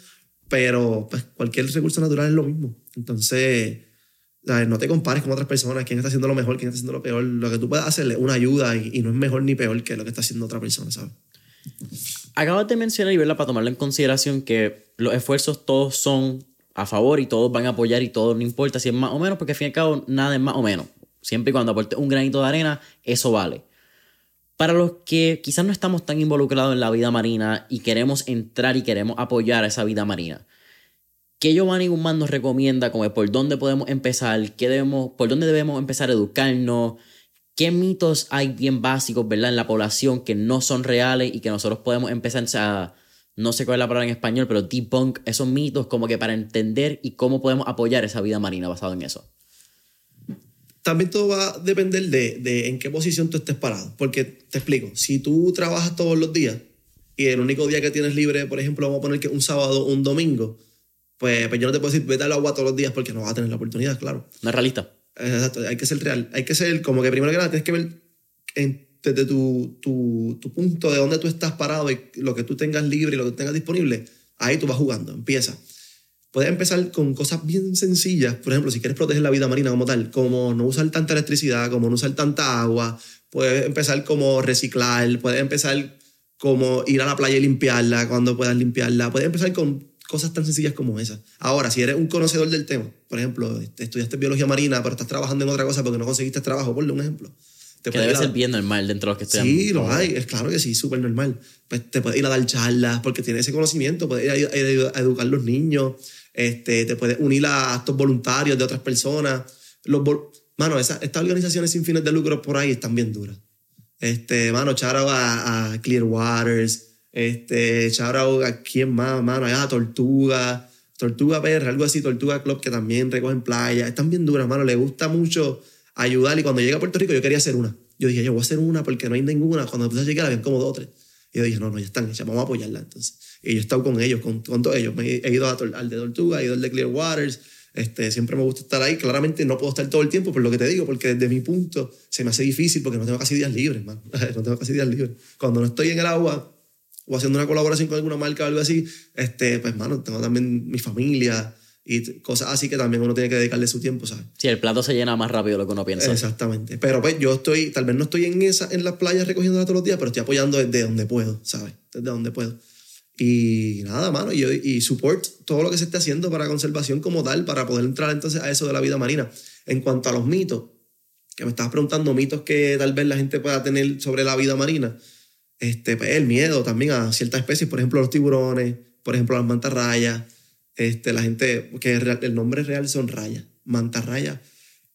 pero pues, cualquier recurso natural es lo mismo. Entonces, ¿sabes? no te compares con otras personas, quién está haciendo lo mejor, quién está haciendo lo peor. Lo que tú puedes hacer es una ayuda y, y no es mejor ni peor que lo que está haciendo otra persona, ¿sabes? Acabas de mencionar, y verla para tomarlo en consideración, que los esfuerzos todos son a favor y todos van a apoyar y todo no importa si es más o menos, porque al fin y al cabo nada es más o menos. Siempre y cuando aporte un granito de arena, eso vale. Para los que quizás no estamos tan involucrados en la vida marina y queremos entrar y queremos apoyar a esa vida marina, ¿qué Giovanni Guzmán nos recomienda como por dónde podemos empezar? ¿Qué debemos, ¿Por dónde debemos empezar a educarnos? ¿Qué mitos hay bien básicos, verdad, en la población que no son reales y que nosotros podemos empezar a, no sé cuál es la palabra en español, pero debunk esos mitos como que para entender y cómo podemos apoyar esa vida marina basado en eso? también todo va a depender de, de en qué posición tú estés parado. Porque te explico, si tú trabajas todos los días y el único día que tienes libre, por ejemplo, vamos a poner que un sábado un domingo, pues, pues yo no te puedo decir vete al agua todos los días porque no vas a tener la oportunidad, claro. No es realista. Exacto, hay que ser real. Hay que ser como que primero que nada tienes que ver desde tu, tu, tu punto de dónde tú estás parado y lo que tú tengas libre y lo que tengas disponible. Ahí tú vas jugando, empieza. Puedes empezar con cosas bien sencillas. Por ejemplo, si quieres proteger la vida marina como tal, como no usar tanta electricidad, como no usar tanta agua, puedes empezar como reciclar, puedes empezar como ir a la playa y limpiarla cuando puedas limpiarla. Puedes empezar con cosas tan sencillas como esas. Ahora, si eres un conocedor del tema, por ejemplo, estudiaste biología marina, pero estás trabajando en otra cosa porque no conseguiste trabajo, ponle un ejemplo. Te que debe ser bien normal dentro de los que estudian. Sí, lo hay, es claro que sí, súper normal. Pues te puedes ir a dar charlas porque tienes ese conocimiento, puedes ir a, educar a los niños, este, te puedes unir a actos voluntarios de otras personas. Los, mano, esa, estas organizaciones sin fines de lucro por ahí están bien duras. Este, mano, charo a, a Clear Waters, este, charo a quién más, mano, a Tortuga, Tortuga PR, algo así, Tortuga Club, que también recogen playa. Están bien duras, mano, le gusta mucho ayudar. Y cuando llegué a Puerto Rico, yo quería hacer una. Yo dije, yo voy a hacer una porque no hay ninguna. Cuando empecé a llegar, habían como dos o tres. Y yo dije, no, no, ya están hechas, vamos a apoyarla entonces. Y yo he estado con ellos, con, con todos ellos. Me he ido al de Tortuga, he ido al de Clear Waters. Este, siempre me gusta estar ahí. Claramente no puedo estar todo el tiempo, por lo que te digo, porque desde mi punto se me hace difícil porque no tengo casi días libres, man. no tengo casi días libres. Cuando no estoy en el agua o haciendo una colaboración con alguna marca o algo así, este, pues, mano, tengo también mi familia y cosas así que también uno tiene que dedicarle su tiempo, ¿sabes? Sí, el plato se llena más rápido de lo que uno piensa. Exactamente. Pero pues yo estoy, tal vez no estoy en esa, en las playas recogiéndola todos los días, pero estoy apoyando desde donde puedo, ¿sabes? Desde donde puedo. Y nada, mano, y, y support todo lo que se esté haciendo para conservación como tal, para poder entrar entonces a eso de la vida marina. En cuanto a los mitos, que me estabas preguntando, mitos que tal vez la gente pueda tener sobre la vida marina, este, pues, el miedo también a ciertas especies, por ejemplo, los tiburones, por ejemplo, las mantarrayas, este, la gente, que el nombre real son rayas, mantarraya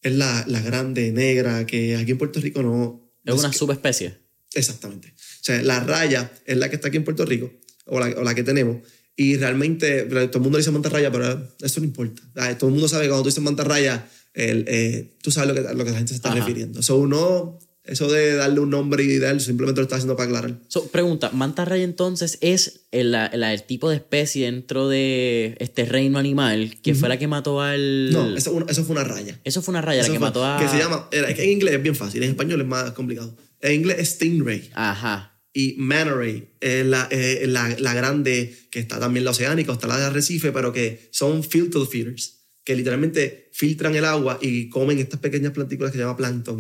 es la, la grande, negra, que aquí en Puerto Rico no... Es una subespecie. Exactamente. O sea, la raya es la que está aquí en Puerto Rico, o la, o la que tenemos, y realmente todo el mundo dice mantarraya, pero eso no importa. Todo el mundo sabe que cuando tú dices mantarraya, el, eh, tú sabes lo que, lo que la gente se está refiriendo. So, uno eso de darle un nombre y darle, simplemente lo está haciendo para aclarar. pregunta, ¿manta raya entonces es el, el, tipo de especie dentro de este reino animal que fue la que mató al... No, eso, fue una raya. Eso fue una raya, la que mató a... Que se llama, en inglés es bien fácil, en español es más complicado. En inglés es stingray. Ajá. Y manta ray es la, la, la, grande, que está también la oceánica, está la de arrecife, pero que son filter feeders que literalmente filtran el agua y comen estas pequeñas plantículas que se llama plancton.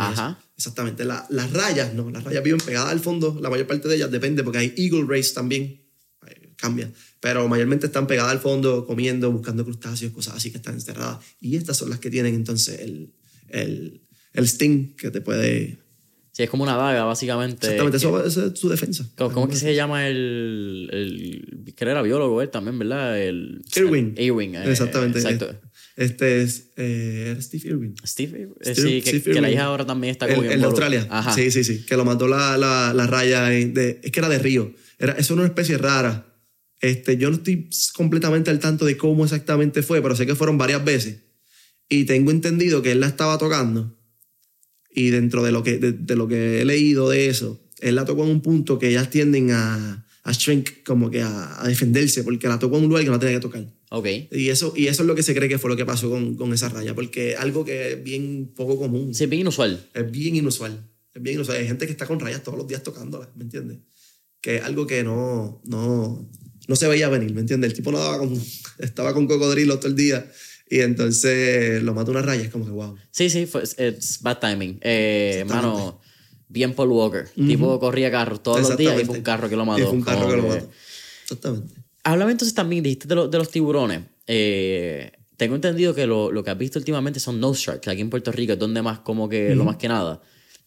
Exactamente. las rayas, no, las rayas viven pegadas al fondo, la mayor parte de ellas depende porque hay eagle rays también, cambia, pero mayormente están pegadas al fondo, comiendo, buscando crustáceos, cosas así que están encerradas. Y estas son las que tienen entonces el, el, el sting que te puede Sí, es como una daga, básicamente. Exactamente, eso, es su defensa. ¿Cómo, es que se llama el, el. que era biólogo él también, ¿verdad? El. Irwin. Irwin, eh, Exactamente. Exacto. Este es eh, Steve Irwin. Steve, eh, sí, que, la hija ahora también está con El de Australia. Ajá. Sí, sí, sí. Que lo mató la, la, la raya de. Es que era de río. Era, eso es una especie rara. Este, yo no estoy completamente al tanto de cómo exactamente fue, pero sé que fueron varias veces. Y tengo entendido que él la estaba tocando y dentro de lo que, de, lo que he leído de eso, él la tocó en un punto que ellas tienden a, a shrink, como que a, defenderse, porque la tocó en un lugar que no tenía que tocar. Ok. Y eso, y eso es lo que se cree que fue lo que pasó con, con esa raya, porque algo que es bien poco común. Sí, es bien inusual. Es bien inusual. Es bien inusual. Hay gente que está con rayas todos los días tocándolas, ¿me entiendes? Que es algo que no, no, no se veía venir, ¿me entiendes? El tipo no daba con, estaba con cocodrilo todo el día y entonces lo mata una raya, es como que wow. Sí, sí, es bad timing. Eh, mano, bien Paul Walker. Tipo corría carro todos los días y fue un carro que lo mató. Y fue un carro que, lo mató. Exactamente. Háblame entonces también, dijiste de, de los tiburones. Eh, tengo entendido que lo, lo, que has visto últimamente son nose sharks, aquí en Puerto Rico es donde más, como que, lo más que nada.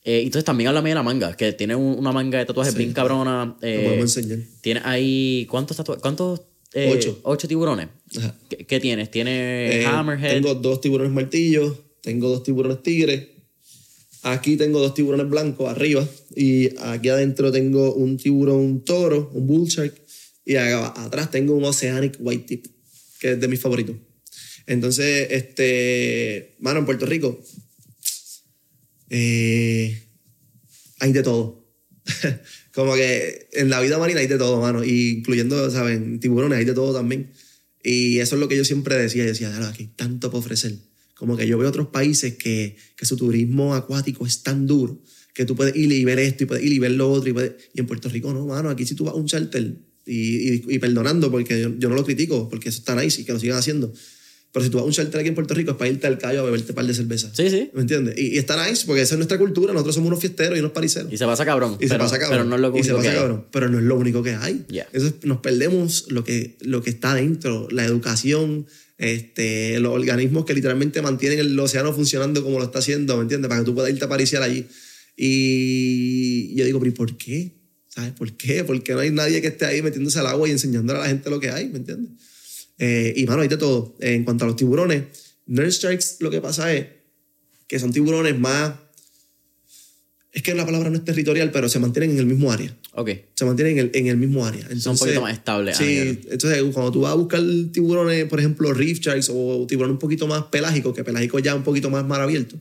Eh, entonces también háblame de la manga, que tiene una manga de tatuajes bien cabrona. Eh, enseñar. Tiene ahí, ¿cuántos tatuajes? ¿Cuántos eh, ocho. Ocho tiburones. ¿Qué, tienes? ¿Tienes eh, hammerhead? Tengo dos tiburones martillos, tengo dos tiburones tigres. Aquí tengo dos tiburones blancos arriba y aquí adentro tengo un tiburón toro, un bull shark. Y atrás tengo un Oceanic White Tip, que es de mis favoritos. Entonces, este, mano, en Puerto Rico eh, hay de todo. Como que en la vida marina hay de todo, mano. incluyendo, ¿saben? Tiburones hay de todo también. Y eso es lo que yo siempre decía. Yo decía, aquí hay tanto para ofrecer. Como que yo veo otros países que, que su turismo acuático es tan duro que tú puedes ir y ver esto y puedes ir y ver lo otro. Y, y en Puerto Rico no, mano. Aquí si tú vas a un charter, y, y- y perdonando, porque yo, yo no lo critico, porque eso está nice y que lo sigan haciendo. Pero si tú vas a un shelter aquí en Puerto Rico es para irte al callo a beberte un par de cervezas. Sí, sí. ¿Me entiendes? Y, y está nice porque esa es nuestra cultura. Nosotros somos unos fiesteros y unos pariceros. Y se pasa cabrón. Y se pero, pasa cabrón. Pero no es lo Y se único pasa que hay. cabrón. Pero no es lo único que hay. Yeah. Eso es- nos perdemos lo que, lo que está dentro, la educación, este, los organismos que literalmente mantienen el océano funcionando como lo está haciendo, ¿me entiendes? Para que tú puedas irte a pariciar allí. Y yo digo, pero ¿y por qué? ¿Sabes por qué? Porque no hay nadie que esté ahí metiéndose al agua y enseñándole a la gente lo que hay, ¿me entiendes? Eh, y mano, hay de todo. En cuanto a los tiburones, Nurse Sharks lo que pasa es que son tiburones más... Es que la palabra no es territorial, pero se mantienen en el mismo área. Ok. Se mantienen en el, en el mismo área. Entonces, Son un poquito más estables. Sí, entonces cuando tú vas a buscar tiburones, por ejemplo, reef sharks o tiburones un poquito más pelágicos, que pelágicos ya un poquito más mar abierto,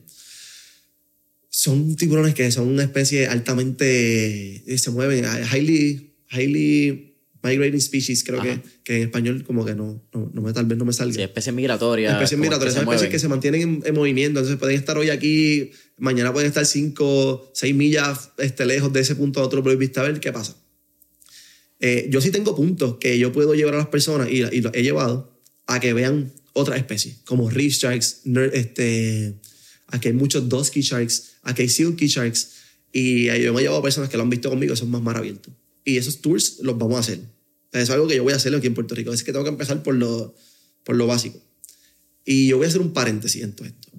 son tiburones que son una especie altamente, eh, se mueven, eh, highly, highly migrating species, creo que, que en español como que no, no, no me, tal vez no me salga. Sí, especies migratorias. Especies migratorias, son especies que se mantienen en, en movimiento, entonces pueden estar hoy aquí, mañana pueden estar 5, 6 millas este, lejos de ese punto a otro de vista a ver qué pasa. Eh, yo sí tengo puntos que yo puedo llevar a las personas y, y los he llevado a que vean otras especies, como reef sharks, este, aquí hay muchos dusky sharks, aquí hay silky sharks, y yo me he llevado a personas que lo han visto conmigo, son más mar. Y esos tours los vamos a hacer. Es algo que yo voy a hacer aquí en Puerto Rico. Es que tengo que empezar por lo, por lo básico. Y yo voy a hacer un paréntesis en todo esto.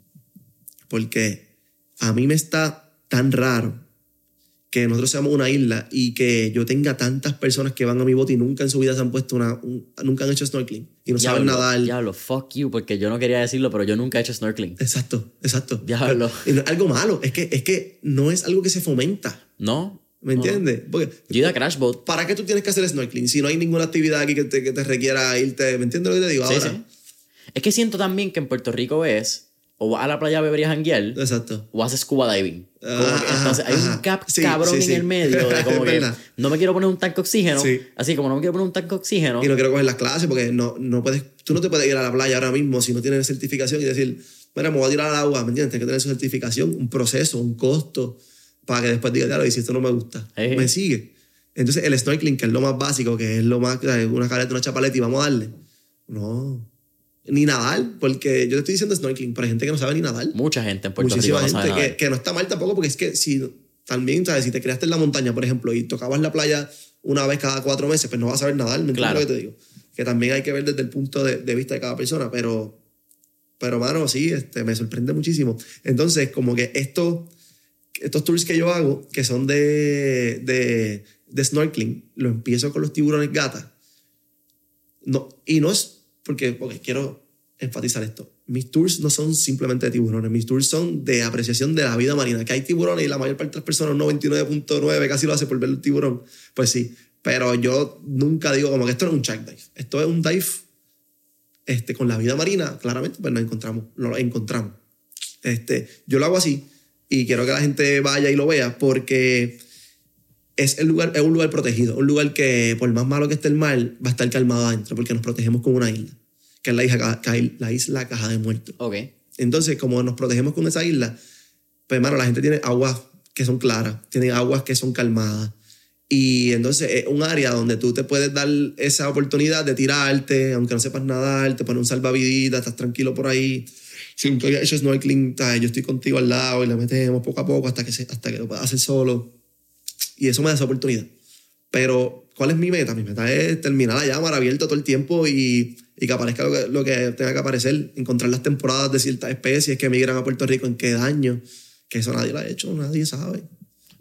Porque a mí me está tan raro que nosotros seamos una isla y que yo tenga tantas personas que van a mi bote y nunca en su vida se han puesto una... un- nunca han hecho snorkeling y no saben Diablo, nadar. Diablo, fuck you, porque yo no quería decirlo, pero yo nunca he hecho snorkeling. Exacto, exacto. Diablo. Es algo malo, es que, es que no es algo que se fomenta. ¿No? ¿Me No. entiendes? Porque Yo ido a Crash Boat. ¿para qué tú tienes que hacer snorkeling si no hay ninguna actividad aquí que te, que te requiera irte? ¿Me entiendes lo que te digo Sí, ahora? sí. Es que siento también que en Puerto Rico es o vas a la playa a beber y a janguear Exacto. o haces scuba diving. Ah, que, entonces hay un cap Sí, cabrón sí, en sí. el medio de como que no me quiero poner un tanque de oxígeno. Sí. Así como no me quiero poner un tanque de oxígeno. Y no quiero coger las clases porque no, no puedes, tú no te puedes ir a la playa ahora mismo si no tienes certificación y decir, mira, me voy a tirar al agua, ¿me entiendes? Tienes que tener su certificación, un proceso, un costo, para que después digas, claro, y si esto no me gusta, me sigue. Entonces el snorkeling, que es lo más básico, que es lo más, una careta, una chapaleta y vamos a darle. No. Ni nadar, porque yo te estoy diciendo snorkeling, pero hay gente que no sabe ni nadar. Mucha gente en Puerto Muchísima Rico no sabe gente que, que no está mal tampoco, porque es que si también, ¿sabes? Si te creaste en la montaña, por ejemplo, y tocabas la playa una vez cada cuatro meses, pues no vas a saber nadar, ¿me entiendes Claro. lo que te digo? Que también hay que ver desde el punto de, de vista de cada persona, pero, pero mano, sí, este, me sorprende muchísimo. Entonces, como que estos, estos tours que yo hago, que son de, de, de snorkeling, lo empiezo con los tiburones gata. No, y no es porque, porque quiero enfatizar esto. Mis tours no son simplemente de tiburones, mis tours son de apreciación de la vida marina. Que hay tiburones y la mayor parte de las personas, un 99.9, casi lo hace por ver el tiburón. Pues sí, pero yo nunca digo como que esto no es un shark dive. Esto es un dive este, con la vida marina, claramente, pues nos encontramos, lo encontramos. Este, yo lo hago así y quiero que la gente vaya y lo vea porque es, el lugar, es un lugar protegido, un lugar que por más malo que esté el mar, va a estar calmado adentro porque nos protegemos con una isla, que es la isla, la isla Caja de Muertos. Ok. Entonces, como nos protegemos con esa isla, pues, hermano, la gente tiene aguas que son claras, tienen aguas que son calmadas. Y entonces es un área donde tú te puedes dar esa oportunidad de tirarte, aunque no sepas nadar, te pones un salvavidas, estás tranquilo por ahí. Si nunca había hecho snorkeling, yo estoy contigo al lado y le metemos poco a poco hasta que, se, hasta que lo puedas hacer solo. Y eso me da esa oportunidad. Pero, ¿cuál es mi meta? Mi meta es terminar allá, mar abierto todo el tiempo y, y que aparezca lo que, lo que tenga que aparecer. Encontrar las temporadas de ciertas especies que migran a Puerto Rico en qué año. Que eso nadie lo ha hecho, nadie sabe.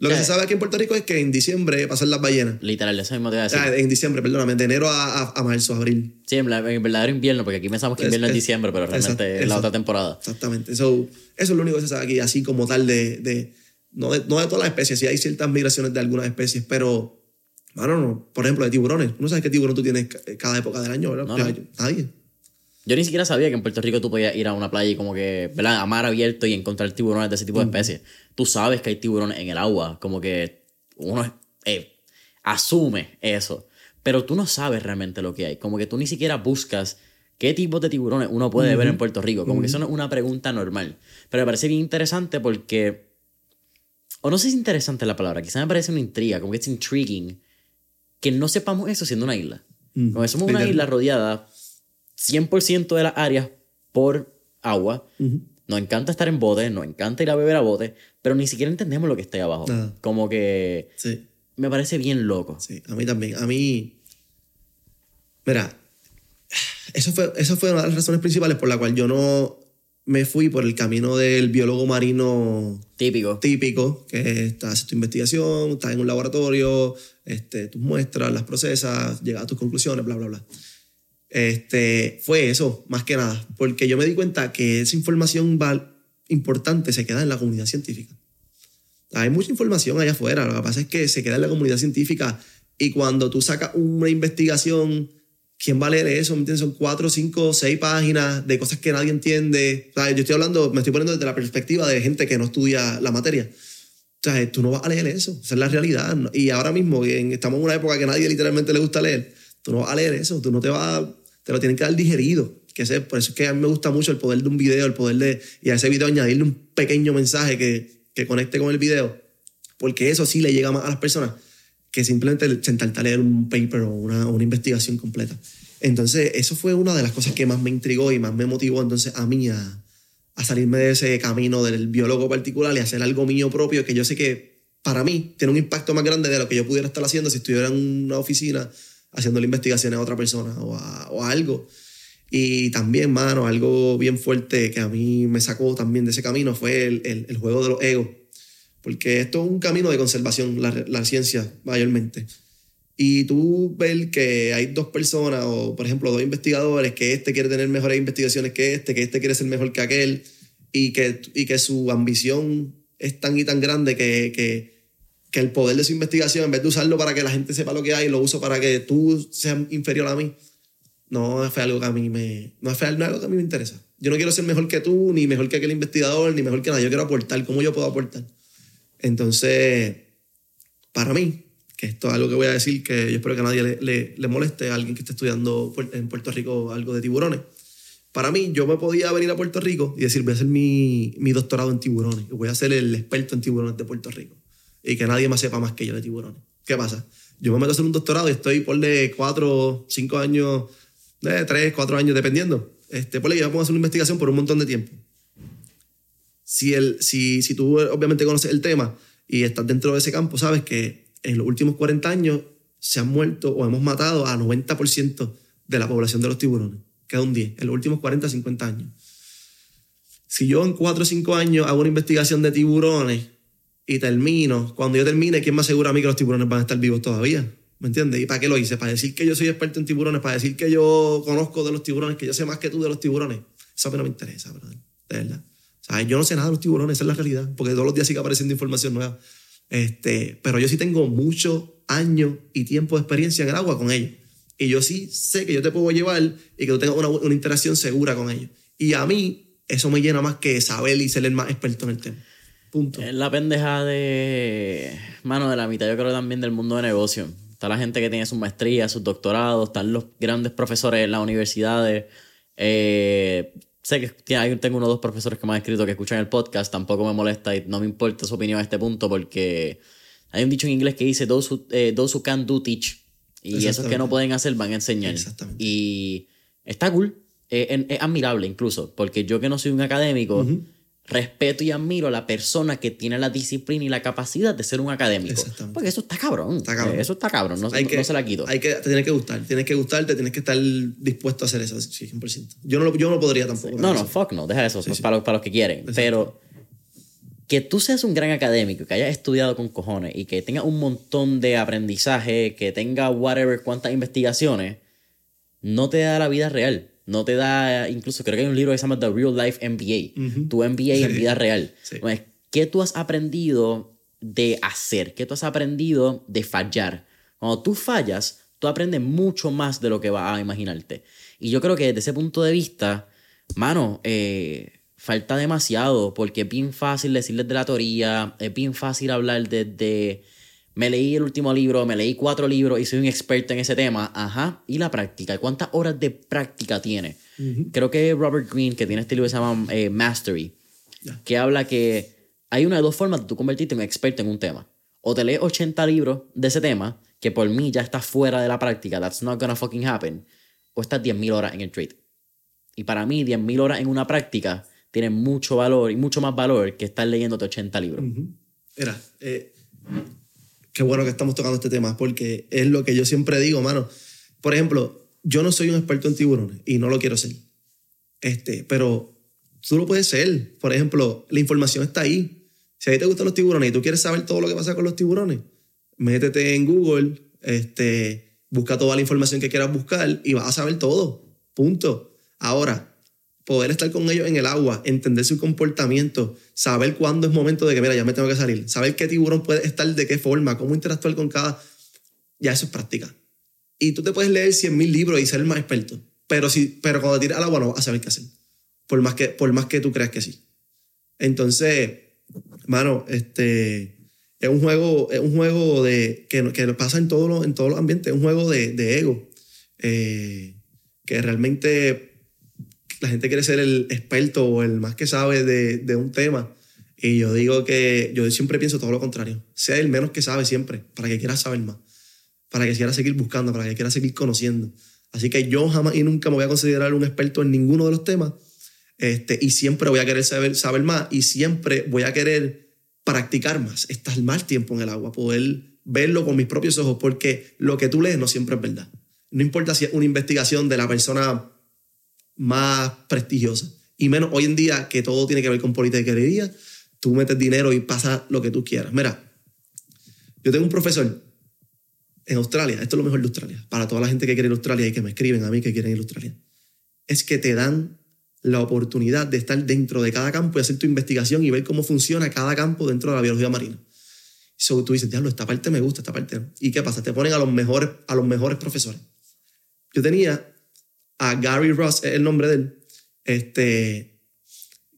Lo que Sí. se sabe aquí en Puerto Rico es que en diciembre pasan las ballenas. Literal, eso mismo te iba a decir. sea, en diciembre, perdóname, de enero a, a, a marzo, abril. Sí, en, la- en verdadero invierno, porque aquí pensamos que invierno es, es- diciembre, pero realmente exacto, es la exacto. otra temporada. Exactamente. So, eso es lo único que se sabe aquí, así como tal de... de no, de no de todas las especies, sí hay ciertas migraciones de algunas especies, pero... Bueno, no. Por ejemplo, de tiburones. ¿No sabes qué tiburón tú tienes ca- cada época del año, verdad? No, no. yo- Nadie. Yo ni siquiera sabía que en Puerto Rico tú podías ir a una playa y como que, ¿verdad? A mar abierto y encontrar tiburones de ese tipo de especies. Tú sabes que hay tiburones en el agua, como que uno eh, asume eso. Pero tú no sabes realmente lo que hay. Como que tú ni siquiera buscas qué tipos de tiburones uno puede ver en Puerto Rico. Como que eso no es una pregunta normal. Pero me parece bien interesante porque... O no sé si es interesante la palabra, quizá me parece una intriga, como que es intriguing que no sepamos eso siendo una isla. Mm, Como que somos una isla rodeada 100% de las áreas por agua. Nos encanta estar en bote, nos encanta ir a beber a bote, pero ni siquiera entendemos lo que está ahí abajo. Como que Sí. me parece bien loco. Sí, a mí también. A mí. Mira, eso fue, eso fue una de las razones principales por la cual yo no me fui por el camino del biólogo marino Típico. típico, que estás haciendo tu investigación, estás en un laboratorio, este, tus muestras, las procesas, llegas a tus conclusiones, bla, bla, bla. Este, fue eso, más que nada, porque yo me di cuenta que esa información val- importante se queda en la comunidad científica. Hay mucha información allá afuera, lo que pasa es que se queda en la comunidad científica y cuando tú sacas una investigación, ¿quién va a leer eso? ¿Me entiendes? Son cuatro, cinco, seis páginas de cosas que nadie entiende. O sea, yo estoy hablando, me estoy poniendo desde la perspectiva de gente que no estudia la materia. O sea, tú no vas a leer eso, esa es la realidad. Y ahora mismo, estamos en una época que a nadie literalmente le gusta leer, tú no vas a leer eso, tú no te vas, te lo tienen que dar digerido. Que ese- por eso es que a mí me gusta mucho el poder de un video, el poder de, y a ese video añadirle un pequeño mensaje que, que conecte con el video, porque eso sí le llega más a las personas que simplemente sentarte a leer un paper o una, una investigación completa. Entonces, eso fue una de las cosas que más me intrigó y más me motivó entonces a mí a, a salirme de ese camino del biólogo particular y hacer algo mío propio que yo sé que para mí tiene un impacto más grande de lo que yo pudiera estar haciendo si estuviera en una oficina haciendo la investigación a otra persona o a, o algo. Y también, mano, algo bien fuerte que a mí me sacó también de ese camino fue el, el- el juego de los egos. Porque esto es un camino de conservación, la, la ciencia mayormente. Y tú ves que hay dos personas, o por ejemplo, dos investigadores, que este quiere tener mejores investigaciones que este, que este quiere ser mejor que aquel, y que, y que su ambición es tan y tan grande que, que, que el poder de su investigación, en vez de usarlo para que la gente sepa lo que hay, lo uso para que tú seas inferior a mí. No fue algo que a mí me, no fue algo que a mí me interesa. Yo no quiero ser mejor que tú, ni mejor que aquel investigador, ni mejor que nadie. Yo quiero aportar. ¿Cómo yo puedo aportar? Entonces, para mí, que esto es algo que voy a decir que yo espero que a nadie le, le- le moleste a alguien que esté estudiando en Puerto Rico algo de tiburones. Para mí, yo me podía venir a Puerto Rico y decir, voy a hacer mi, mi doctorado en tiburones. Voy a ser el experto en tiburones de Puerto Rico. Y que nadie más sepa más que yo de tiburones. ¿Qué pasa? Yo me meto a hacer un doctorado y estoy por de cuatro, cinco años, de tres, cuatro años, dependiendo. Este, por yo puedo hacer una investigación por un montón de tiempo si, el, si, si tú obviamente conoces el tema y estás dentro de ese campo, sabes que en los últimos 40 años se han muerto o hemos matado a 90% de la población de los tiburones. Queda un 10, en los últimos 40, 50 años. Si yo en 4 o 5 años hago una investigación de tiburones y termino, cuando yo termine, ¿quién me asegura a mí que los tiburones van a estar vivos todavía? ¿Me entiendes? ¿Y para qué lo hice? ¿Para decir que yo soy experto en tiburones? ¿Para decir que yo conozco de los tiburones? ¿Que yo sé más que tú de los tiburones? Eso a mí no me interesa, brother. De verdad. Sea, yo no sé nada de los tiburones, esa es la realidad, porque todos los días sigue apareciendo información nueva. Este, pero yo sí tengo muchos años y tiempo de experiencia en el agua con ellos. Y yo sí sé que yo te puedo llevar y que tú tengas una, una interacción segura con ellos. Y a mí eso me llena más que saber y ser el más experto en el tema. Punto. Es la pendeja de. Mano, de la mitad, yo creo también del mundo de negocio. Está la gente que tiene sus maestrías, sus doctorados, están los grandes profesores en las universidades. Eh, sé que hay- tengo uno o dos profesores que me han escrito que escuchan el podcast, tampoco me molesta y no me importa su opinión a este punto porque hay un dicho en inglés que dice: Those who, eh, those who can do, teach. Y esos que no pueden hacer van a enseñar. Exactamente. Y está cool. Es, es- es admirable incluso, porque yo que no soy un académico, respeto y admiro a la persona que tiene la disciplina y la capacidad de ser un académico. Porque eso está cabrón. Está cabrón. Eso está cabrón, no, Hay no- que, no se la quito. Hay que, te tiene que gustar, tienes que gustarte, tienes que estar dispuesto a hacer eso, sí, 100%. Yo no, lo- yo no podría tampoco. No, no, eso. fuck no, deja eso, Sí, sí. Para, los, para los que quieren. Pero que tú seas un gran académico, que hayas estudiado con cojones y que tengas un montón de aprendizaje, que tenga whatever cuántas investigaciones, no te da la vida real. No te da, incluso creo que hay un libro que se llama The Real Life MBA. Tu MBA en vida real. Sí. ¿Qué tú has aprendido de hacer? ¿Qué tú has aprendido de fallar? Cuando tú fallas, tú aprendes mucho más de lo que vas a imaginarte. Y yo creo que desde ese punto de vista, mano, eh, falta demasiado porque es bien fácil decirles de la teoría, es bien fácil hablar desde... Me leí el último libro, me leí cuatro libros y soy un experto en ese tema. Ajá. ¿Y la práctica? ¿Cuántas horas de práctica tiene? Creo que Robert Greene, que tiene este libro que se llama eh, Mastery, que habla que hay una de dos formas de tú convertirte en un experto en un tema. O te lees 80 libros de ese tema, que por mí ya está fuera de la práctica, that's not gonna fucking happen, o estás 10.000 horas en el trade. Y para mí, 10.000 horas en una práctica tiene mucho valor y mucho más valor que estar leyéndote 80 libros. Mira, eh, qué bueno que estamos tocando este tema, porque es lo que yo siempre digo, mano. Por ejemplo, yo no soy un experto en tiburones y no lo quiero ser. Este, pero tú lo puedes ser. Por ejemplo, la información está ahí. Si a ti te gustan los tiburones y tú quieres saber todo lo que pasa con los tiburones, métete en Google, este, busca toda la información que quieras buscar y vas a saber todo. Punto. Ahora, poder estar con ellos en el agua, entender su comportamiento, saber cuándo es momento de que, mira, ya me tengo que salir, saber qué tiburón puede estar de qué forma, cómo interactuar con cada... Ya eso es práctica. Y tú te puedes leer 100.000 libros y ser el más experto, pero, si, pero cuando tiras al agua no vas a saber qué hacer, por más que, por más que tú creas que sí. Entonces, mano, este, es un juego, es un juego de, que, que pasa en todos los, en todos los ambientes, es un juego de, de ego, eh, que realmente la gente quiere ser el experto o el más que sabe de, de, un tema. Y yo digo que yo siempre pienso todo lo contrario. Sea el menos que sabe siempre, para que quiera saber más, para que quiera seguir buscando, para que quiera seguir conociendo. Así que yo jamás y nunca me voy a considerar un experto en ninguno de los temas. Este, y siempre voy a querer saber, saber más y siempre voy a querer practicar más, estar más tiempo en el agua, poder verlo con mis propios ojos, porque lo que tú lees no siempre es verdad. No importa si es una investigación de la persona más prestigiosa. Y menos hoy en día que todo tiene que ver con politiquería, tú metes dinero y pasa lo que tú quieras. Mira, yo tengo un profesor en Australia, esto es lo mejor de Australia, para toda la gente que quiere ir a Australia y que me escriben a mí que quieren ir a Australia, es que te dan la oportunidad de estar dentro de cada campo y hacer tu investigación y ver cómo funciona cada campo dentro de la biología marina. So, tú dices, diablo, esta parte me gusta, esta parte no. ¿Y qué pasa? Te ponen a los mejores, a los mejores profesores. Yo tenía a Gary Ross, es el nombre de él, este,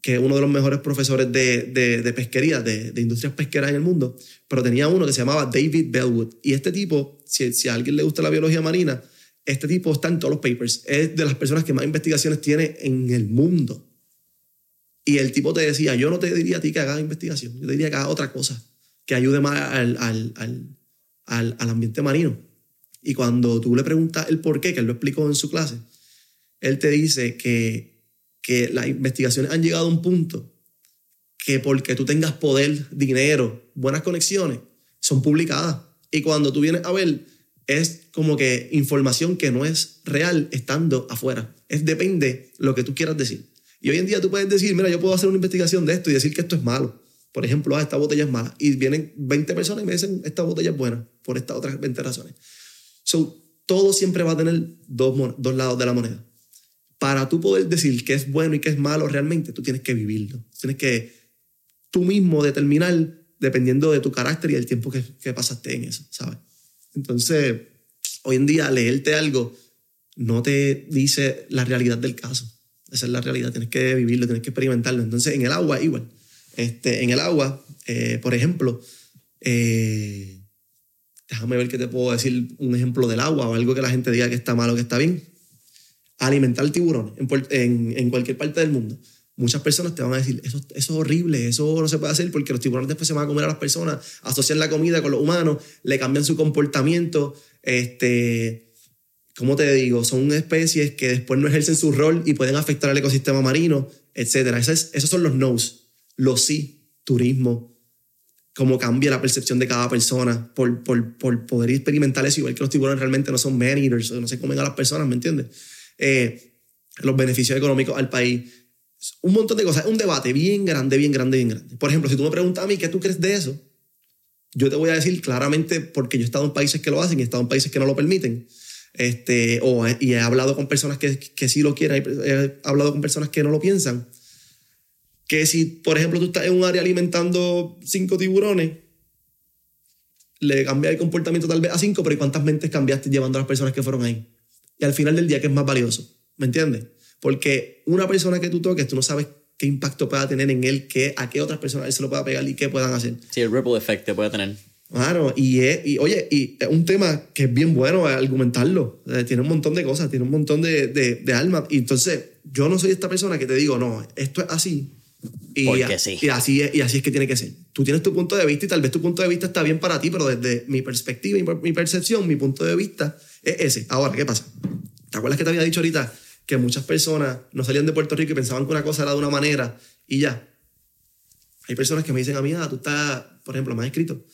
que es uno de los mejores profesores de, de, pesquería, de, de, industrias pesqueras en el mundo, pero tenía uno que se llamaba David Bellwood. Y este tipo, si, si a alguien le gusta la biología marina, este tipo está en todos los papers. Es de las personas que más investigaciones tiene en el mundo. Y el tipo te decía, yo no te diría a ti que hagas investigación, yo te diría que hagas otra cosa, que ayude más al, al, al, al ambiente marino. Y cuando tú le preguntas el por qué, que él lo explicó en su clase, él te dice que, que las investigaciones han llegado a un punto que porque tú tengas poder, dinero, buenas conexiones, son publicadas. Y cuando tú vienes a ver, es como que información que no es real estando afuera. Es depende lo que tú quieras decir. Y hoy en día tú puedes decir, mira, yo puedo hacer una investigación de esto y decir que esto es malo. Por ejemplo, ah, esta botella es mala. Y vienen 20 personas y me dicen, esta botella es buena por estas otras 20 razones. So, todo siempre va a tener dos, dos lados de la moneda para tú poder decir qué es bueno y qué es malo realmente, tú tienes que vivirlo. Tienes que tú mismo determinar dependiendo de tu carácter y el tiempo que, que pasaste en eso, ¿sabes? Entonces, hoy en día leerte algo no te dice la realidad del caso. Esa es la realidad, tienes que vivirlo, tienes que experimentarlo. Entonces, en el agua, igual. Este, en el agua, eh, por ejemplo, eh, déjame ver qué te puedo decir, un ejemplo del agua o algo que la gente diga que está mal o que está bien alimentar tiburones en, en, cualquier parte del mundo, muchas personas te van a decir, eso, eso es horrible, eso no se puede hacer porque los tiburones después se van a comer a las personas, asocian la comida con los humanos, le cambian su comportamiento, este, ¿cómo te digo? Son especies que después no ejercen su rol y pueden afectar al ecosistema marino, etc. Esos, esos son los no's, los sí, turismo, cómo cambia la percepción de cada persona por, por, por poder experimentar eso, igual que los tiburones realmente no son man eaters, no se comen a las personas, ¿me entiendes? Eh, los beneficios económicos al país, un montón de cosas. Es un debate bien grande, bien grande, bien grande. Por ejemplo, si tú me preguntas a mí qué tú crees de eso, yo te voy a decir claramente porque yo he estado en países que lo hacen y he estado en países que no lo permiten. Este, o, y he hablado con personas que, que sí lo quieren, he hablado con personas que no lo piensan. Que si, por ejemplo, tú estás en un área alimentando cinco tiburones, le cambia el comportamiento tal vez a cinco, pero ¿y cuántas mentes cambiaste llevando a las personas que fueron ahí? Y al final del día que es más valioso. ¿Me entiendes? Porque una persona que tú toques, tú no sabes qué impacto pueda tener en él, qué, a qué otras personas él se lo pueda pegar y qué puedan hacer. Sí, el ripple effect que puede tener. Claro, y, y oye, y es un tema que es bien bueno argumentarlo. Eh, tiene un montón de cosas, tiene un montón de, de, de almas. Y entonces, yo no soy esta persona que te digo, no, esto es así. Y, Porque sí. y, así es, y así es que tiene que ser. Tú tienes tu punto de vista y tal vez tu punto de vista está bien para ti, pero desde mi perspectiva y mi percepción, mi punto de vista es ese. Ahora, ¿qué pasa? ¿Te acuerdas que te había dicho ahorita que muchas personas no salían de Puerto Rico y pensaban que una cosa era de una manera y ya? Hay personas que me dicen a mí, ah, tú estás, por ejemplo, me has escrito,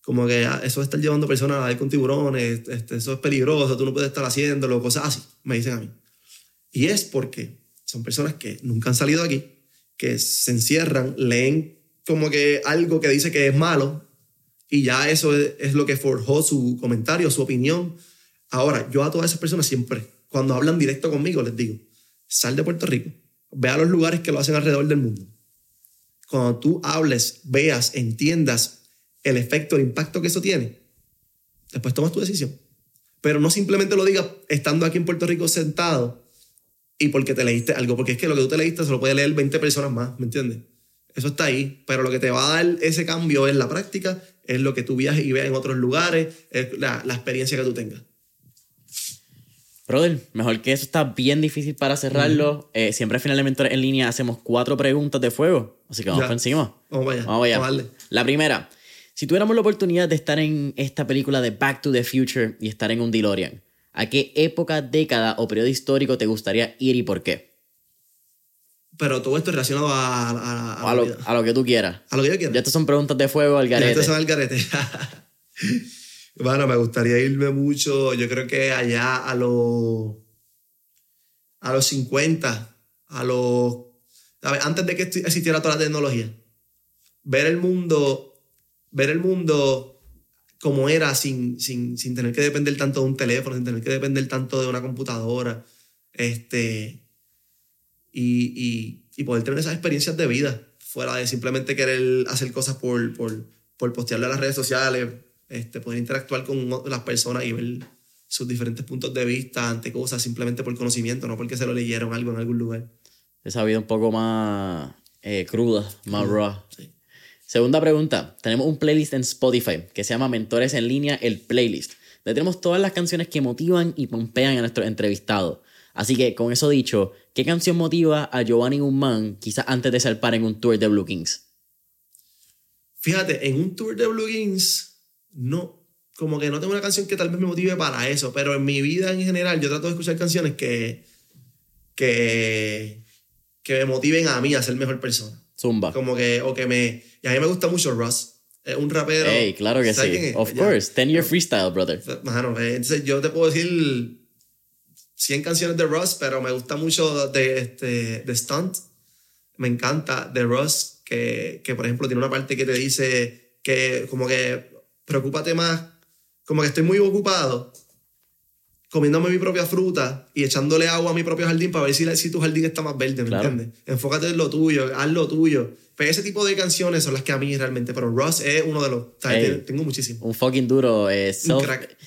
como que ah, eso de estar llevando personas a ir con tiburones, este, eso es peligroso, tú no puedes estar haciéndolo, cosas así, me dicen a mí. Y es porque son personas que nunca han salido aquí, que se encierran, leen como que algo que dice que es malo y ya eso es, es lo que forjó su comentario, su opinión. Ahora, yo a todas esas personas siempre, cuando hablan directo conmigo, les digo, sal de Puerto Rico, ve a los lugares que lo hacen alrededor del mundo. Cuando tú hables, veas, entiendas el efecto, el impacto que eso tiene, después tomas tu decisión. Pero no simplemente lo digas estando aquí en Puerto Rico sentado y porque te leíste algo, porque es que lo que tú te leíste se lo puede leer 20 personas más, ¿me entiendes? Eso está ahí, pero lo que te va a dar ese cambio es la práctica, es lo que tú viajes y veas en otros lugares, es la, la experiencia que tú tengas. Brother, mejor que eso está bien difícil para cerrarlo. Eh, siempre al final de Mentores en línea hacemos cuatro preguntas de fuego. Así que vamos Ya. por encima. Vamos allá. Vamos allá. Vamos. La primera. Si tuviéramos la oportunidad de estar en esta película de Back to the Future y estar en un DeLorean, ¿a qué época, década o periodo histórico te gustaría ir y por qué? Pero todo esto es relacionado a, a, a, A lo, a que tú quieras. A lo que yo quiero. Ya estas son preguntas de fuego al Ya, garete. Estos son al garete. bueno, me gustaría irme mucho, yo creo que allá a los a los 50, a los antes de que existiera toda la tecnología. Ver el mundo, ver el mundo como era sin, sin, sin tener que depender tanto de un teléfono, sin tener que depender tanto de una computadora. Este, y, y, y poder tener esas experiencias de vida, fuera de simplemente querer hacer cosas por, por, por postearle a las redes sociales, este, poder interactuar con las personas y ver sus diferentes puntos de vista ante cosas simplemente por conocimiento, no porque se lo leyeron algo en algún lugar. Esa vida un poco más eh, cruda, más raw. Sí. Segunda pregunta. Tenemos un playlist en Spotify que se llama Mentores en línea, el playlist. Donde tenemos todas las canciones que motivan y pompean a nuestros entrevistados. Así que, con eso dicho, ¿qué canción motiva a Giovanni Guzmán quizás antes de salpar en un tour de Blue Kings? Fíjate, en un tour de Blue Jeans, no, como que no tengo una canción que tal vez me motive para eso, pero en mi vida en general yo trato de escuchar canciones que, que, que me motiven a mí a ser mejor persona. Zumba. Como que, o que me... Y a mí me gusta mucho Russ. Es un rapero... Hey, claro que ¿sabes sí. Of Ya. course. Ten Year Freestyle, brother. Mano, eh, entonces yo te puedo decir 100 canciones de Russ, pero me gusta mucho de, este, de Stunt. Me encanta de Russ, que, que por ejemplo tiene una parte que te dice que como que preocúpate más, como que estoy muy ocupado comiéndome mi propia fruta y echándole agua a mi propio jardín para ver si, si tu jardín está más verde, ¿me Claro. entiendes? Enfócate en lo tuyo, haz lo tuyo. Pues ese tipo de canciones son las que a mí realmente, pero Russ es uno de los... o sea, Ey. tiene- Tengo muchísimo. Un fucking duro. eh, Un self, crack.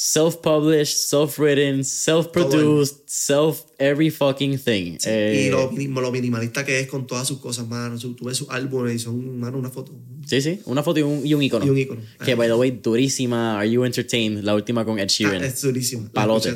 Self-published, self-written, self-produced, self every fucking thing. Sí, Eh, y lo, lo minimalista que es con todas sus cosas, mano. Tú ves sus álbumes y son, mano, una foto Sí, sí, una foto y un, y un icono. y un icono. Que, by the way, durísima. Are You Entertained? La última con Ed Sheeran. Ah, es durísimo. La Palote.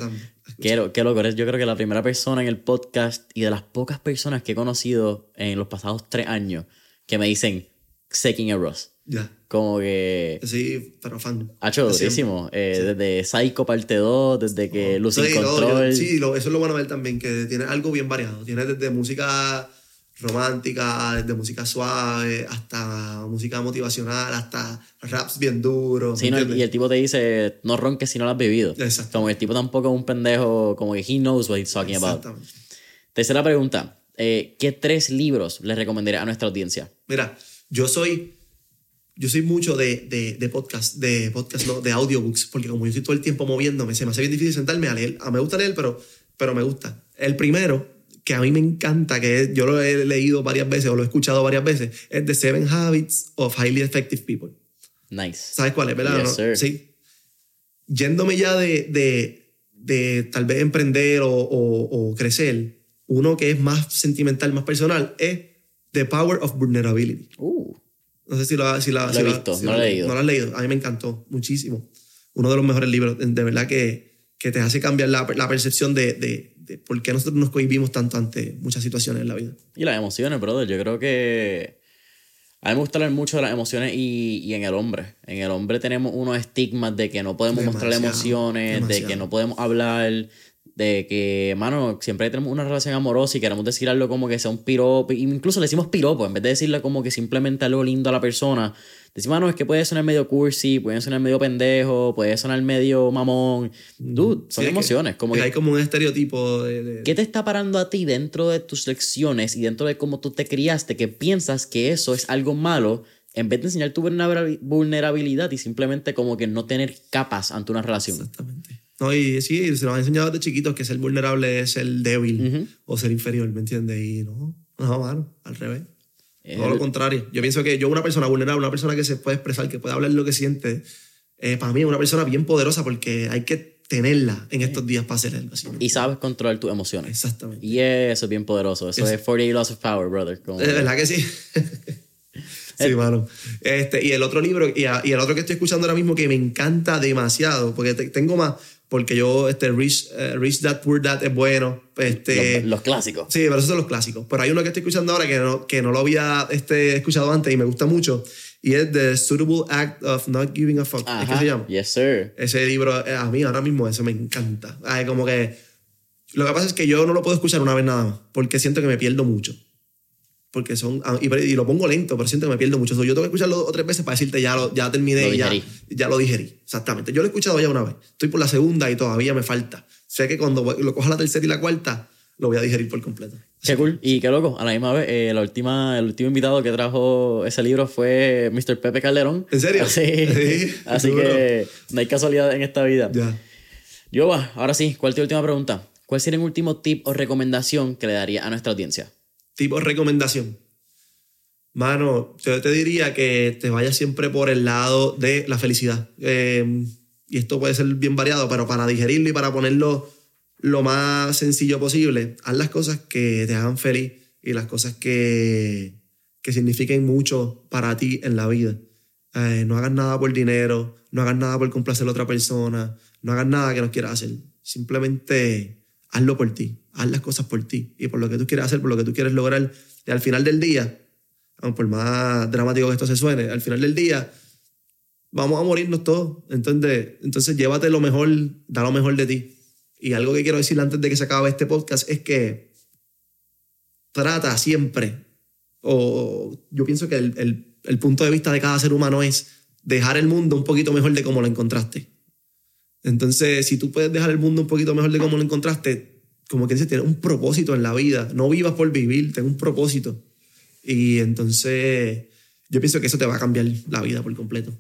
Qué, lo- qué loco. Yo creo que la primera persona en el podcast y de las pocas personas que he conocido en los pasados tres años que me dicen Seeking a Ross. Ya. Como que. Sí, pero fan. Ha hecho durísimo. Eh, Desde Psycho parte 2, desde que Losing Sí, no, yo- Control. sí, lo- eso es lo bueno de él también, que tiene algo bien variado. Tiene desde música romántica, desde música suave, hasta música motivacional, hasta raps bien duros. Sí, y el tipo te dice, no ronques si no lo has bebido. Exacto. Como el tipo tampoco es un pendejo, como que he knows what he's talking about. Exactamente. Tercera pregunta. eh, ¿Qué tres libros les recomendaría a nuestra audiencia? Mira, yo soy, yo soy mucho de, de, de podcast, de podcast, no, de audiobooks, porque como yo estoy todo el tiempo moviéndome, se me hace bien difícil sentarme a leer. A me gusta leer, pero, pero me gusta. El primero, que a mí me encanta, que yo lo he leído varias veces o lo he escuchado varias veces, es The Seven Habits of Highly Effective People. Nice. ¿Sabes cuál es, verdad? Yes, ¿No? Sí. Yéndome ya de, de, de tal vez emprender o, o- o crecer, uno que es más sentimental, más personal, es The Power of Vulnerability. Uh, No sé si lo, si la- Lo si he la- visto, si no la- lo he leído. No lo has leído. A mí me encantó muchísimo. Uno de los mejores libros. De verdad que, que te hace cambiar la, la percepción de, de, de, por qué nosotros nos cohibimos tanto ante muchas situaciones en la vida. Y las emociones, brother. Yo creo que a mí me gusta hablar mucho de las emociones y, y en el hombre. En el hombre tenemos unos estigmas de que no podemos mostrar Demasiado, emociones, de demasiado. que no podemos hablar, de que, mano, siempre tenemos una relación amorosa y queremos decir algo como que sea un piropo. Incluso le decimos piropo, en vez de decirle como que simplemente algo lindo a la persona. Decimos, mano, es que puede sonar medio cursi, puede sonar medio pendejo, puede sonar medio mamón. Dude, son Sí, es que- emociones. como que, hay como un estereotipo de... de- ¿Qué te está parando a ti dentro de tus lecciones y dentro de cómo tú te criaste que piensas que eso es algo malo en vez de enseñar tu vulnerabil- vulnerabilidad y simplemente como que no tener capas ante una relación? Exactamente. No, y sí, se nos ha enseñado desde chiquitos que ser vulnerable es ser débil Ujú. o ser inferior, ¿me entiendes? Y no, no, mano, al revés. Todo El- lo contrario. Yo pienso que yo, una persona vulnerable, una persona que se puede expresar, que puede hablar lo que siente, eh, para mí es una persona bien poderosa porque hay que tenerla en estos días para hacer algo así. ¿me Y sabes controlar tus emociones. Exactamente. Y eso es bien poderoso. Eso es, 48 Laws of Power, brother. Como- ¿De verdad que sí? sí, mano. Este, y el otro libro, y, a- y el otro que estoy escuchando ahora mismo que me encanta demasiado, porque te- tengo más, porque yo, este, Rich, eh, Rich Dad, Poor Dad es bueno. Este, los, los clásicos. Sí, pero esos son los clásicos. Pero hay uno que estoy escuchando ahora que no, que no lo había este, escuchado antes y me gusta mucho. Y es The Suitable Act of Not Giving a Fuck. ¿Es Ajá. que se llama? Yes, sir. Ese libro, eh, a mí ahora mismo eso me encanta. Ay, como que... Lo que pasa es que yo no lo puedo escuchar una vez nada más, porque siento que me pierdo mucho. Porque son... ah, Y, y lo pongo lento, pero siento que me pierdo mucho. So, yo tengo que escucharlo dos o tres veces para decirte ya lo, ya terminé Lo y ya, ya lo digerí. Exactamente. Yo lo he escuchado ya una vez. Estoy por la segunda y todavía me falta. Sé que cuando lo coja la tercera y la cuarta, lo voy a digerir por completo. Qué cool. Y qué loco. A la misma vez, eh, la última, el último invitado que trajo ese libro fue Mr. Pepe Calderón. ¿En serio? Sí. Sí, Así que no hay casualidad en esta vida. Ya. Yo va, ahora sí, ¿cuál es tu última pregunta? ¿Cuál sería un último tip o recomendación que le daría a nuestra audiencia? Tipo recomendación. Mano, yo te diría que te vayas siempre por el lado de la felicidad. Eh, y esto puede ser bien variado, pero para digerirlo y para ponerlo lo más sencillo posible, haz las cosas que te hagan feliz y las cosas que, que signifiquen mucho para ti en la vida. Eh, no hagas nada por dinero, no hagas nada por complacer a otra persona, no hagas nada que no quieras hacer. Simplemente hazlo por ti, haz las cosas por ti y por lo que tú quieres hacer, por lo que tú quieres lograr. Y al final del día, aun por más dramático que esto se suene, al final del día vamos a morirnos todos. Entonces, entonces llévate lo mejor, da lo mejor de ti. Y algo que quiero decir antes de que se acabe este podcast es que trata siempre, o yo pienso que el, el- el punto de vista de cada ser humano es dejar el mundo un poquito mejor de como lo encontraste. Entonces, si tú puedes dejar el mundo un poquito mejor de como lo encontraste, como que dice, tienes un propósito en la vida. No vivas por vivir, ten un propósito. Y entonces, yo pienso que eso te va a cambiar la vida por completo.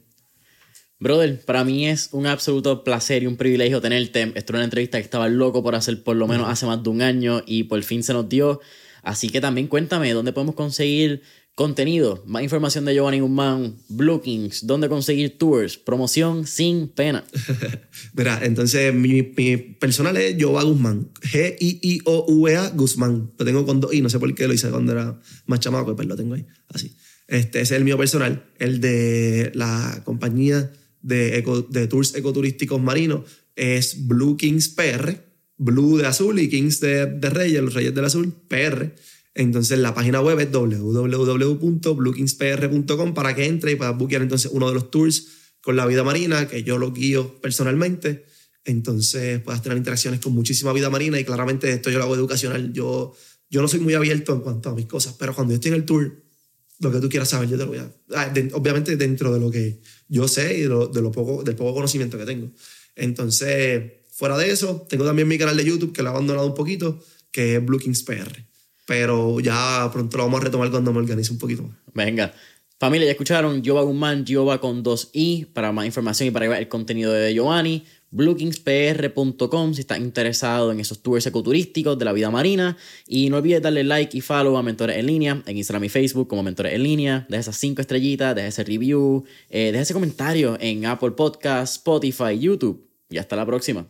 Brother, para mí es un absoluto placer y un privilegio tenerte. Esto era una entrevista que estaba loco por hacer por lo menos hace más de un año y por fin se nos dio. Así que también cuéntame dónde podemos conseguir contenido, más información de Giovanni Guzmán, Blue Kings, dónde conseguir tours, promoción sin pena. Mira, entonces mi, mi personal es Jova Guzmán. G-I-I-O-V-A Guzmán. Lo tengo con dos I, no sé por qué lo hice cuando era más chamaco, pero lo tengo ahí. Así. Este ese es el mío personal. El de la compañía de, eco- de tours ecoturísticos marinos es Blue Kings PR. Blue de azul y Kings de, de Reyes, los Reyes del Azul, PR. Entonces la página web es www.bluekingspr.com para que entre y puedas buquear entonces uno de los tours con la vida marina, que yo lo guío personalmente. Entonces puedas tener interacciones con muchísima vida marina y claramente esto yo lo hago educacional. Yo, yo no soy muy abierto en cuanto a mis cosas, pero cuando yo estoy en el tour, lo que tú quieras saber, yo te lo voy a... ah, obviamente dentro de lo que yo sé y de lo, de lo poco, del poco conocimiento que tengo. Entonces, fuera de eso, tengo también mi canal de YouTube que lo he abandonado un poquito, que es Blue Kings PR. Pero ya pronto lo vamos a retomar cuando me organice un poquito. Venga. Familia, ya escucharon Giova Guzmán, Giova con dos i para más información y para ver el contenido de Giovanni. bluekingspr.com si estás interesado en esos tours ecoturísticos de la vida marina. Y no olvides darle like y follow a Mentores en Línea en Instagram y Facebook como Mentores en Línea. Deja esas cinco estrellitas, deja ese review, eh, deja ese comentario en Apple Podcasts, Spotify, YouTube. Y hasta la próxima.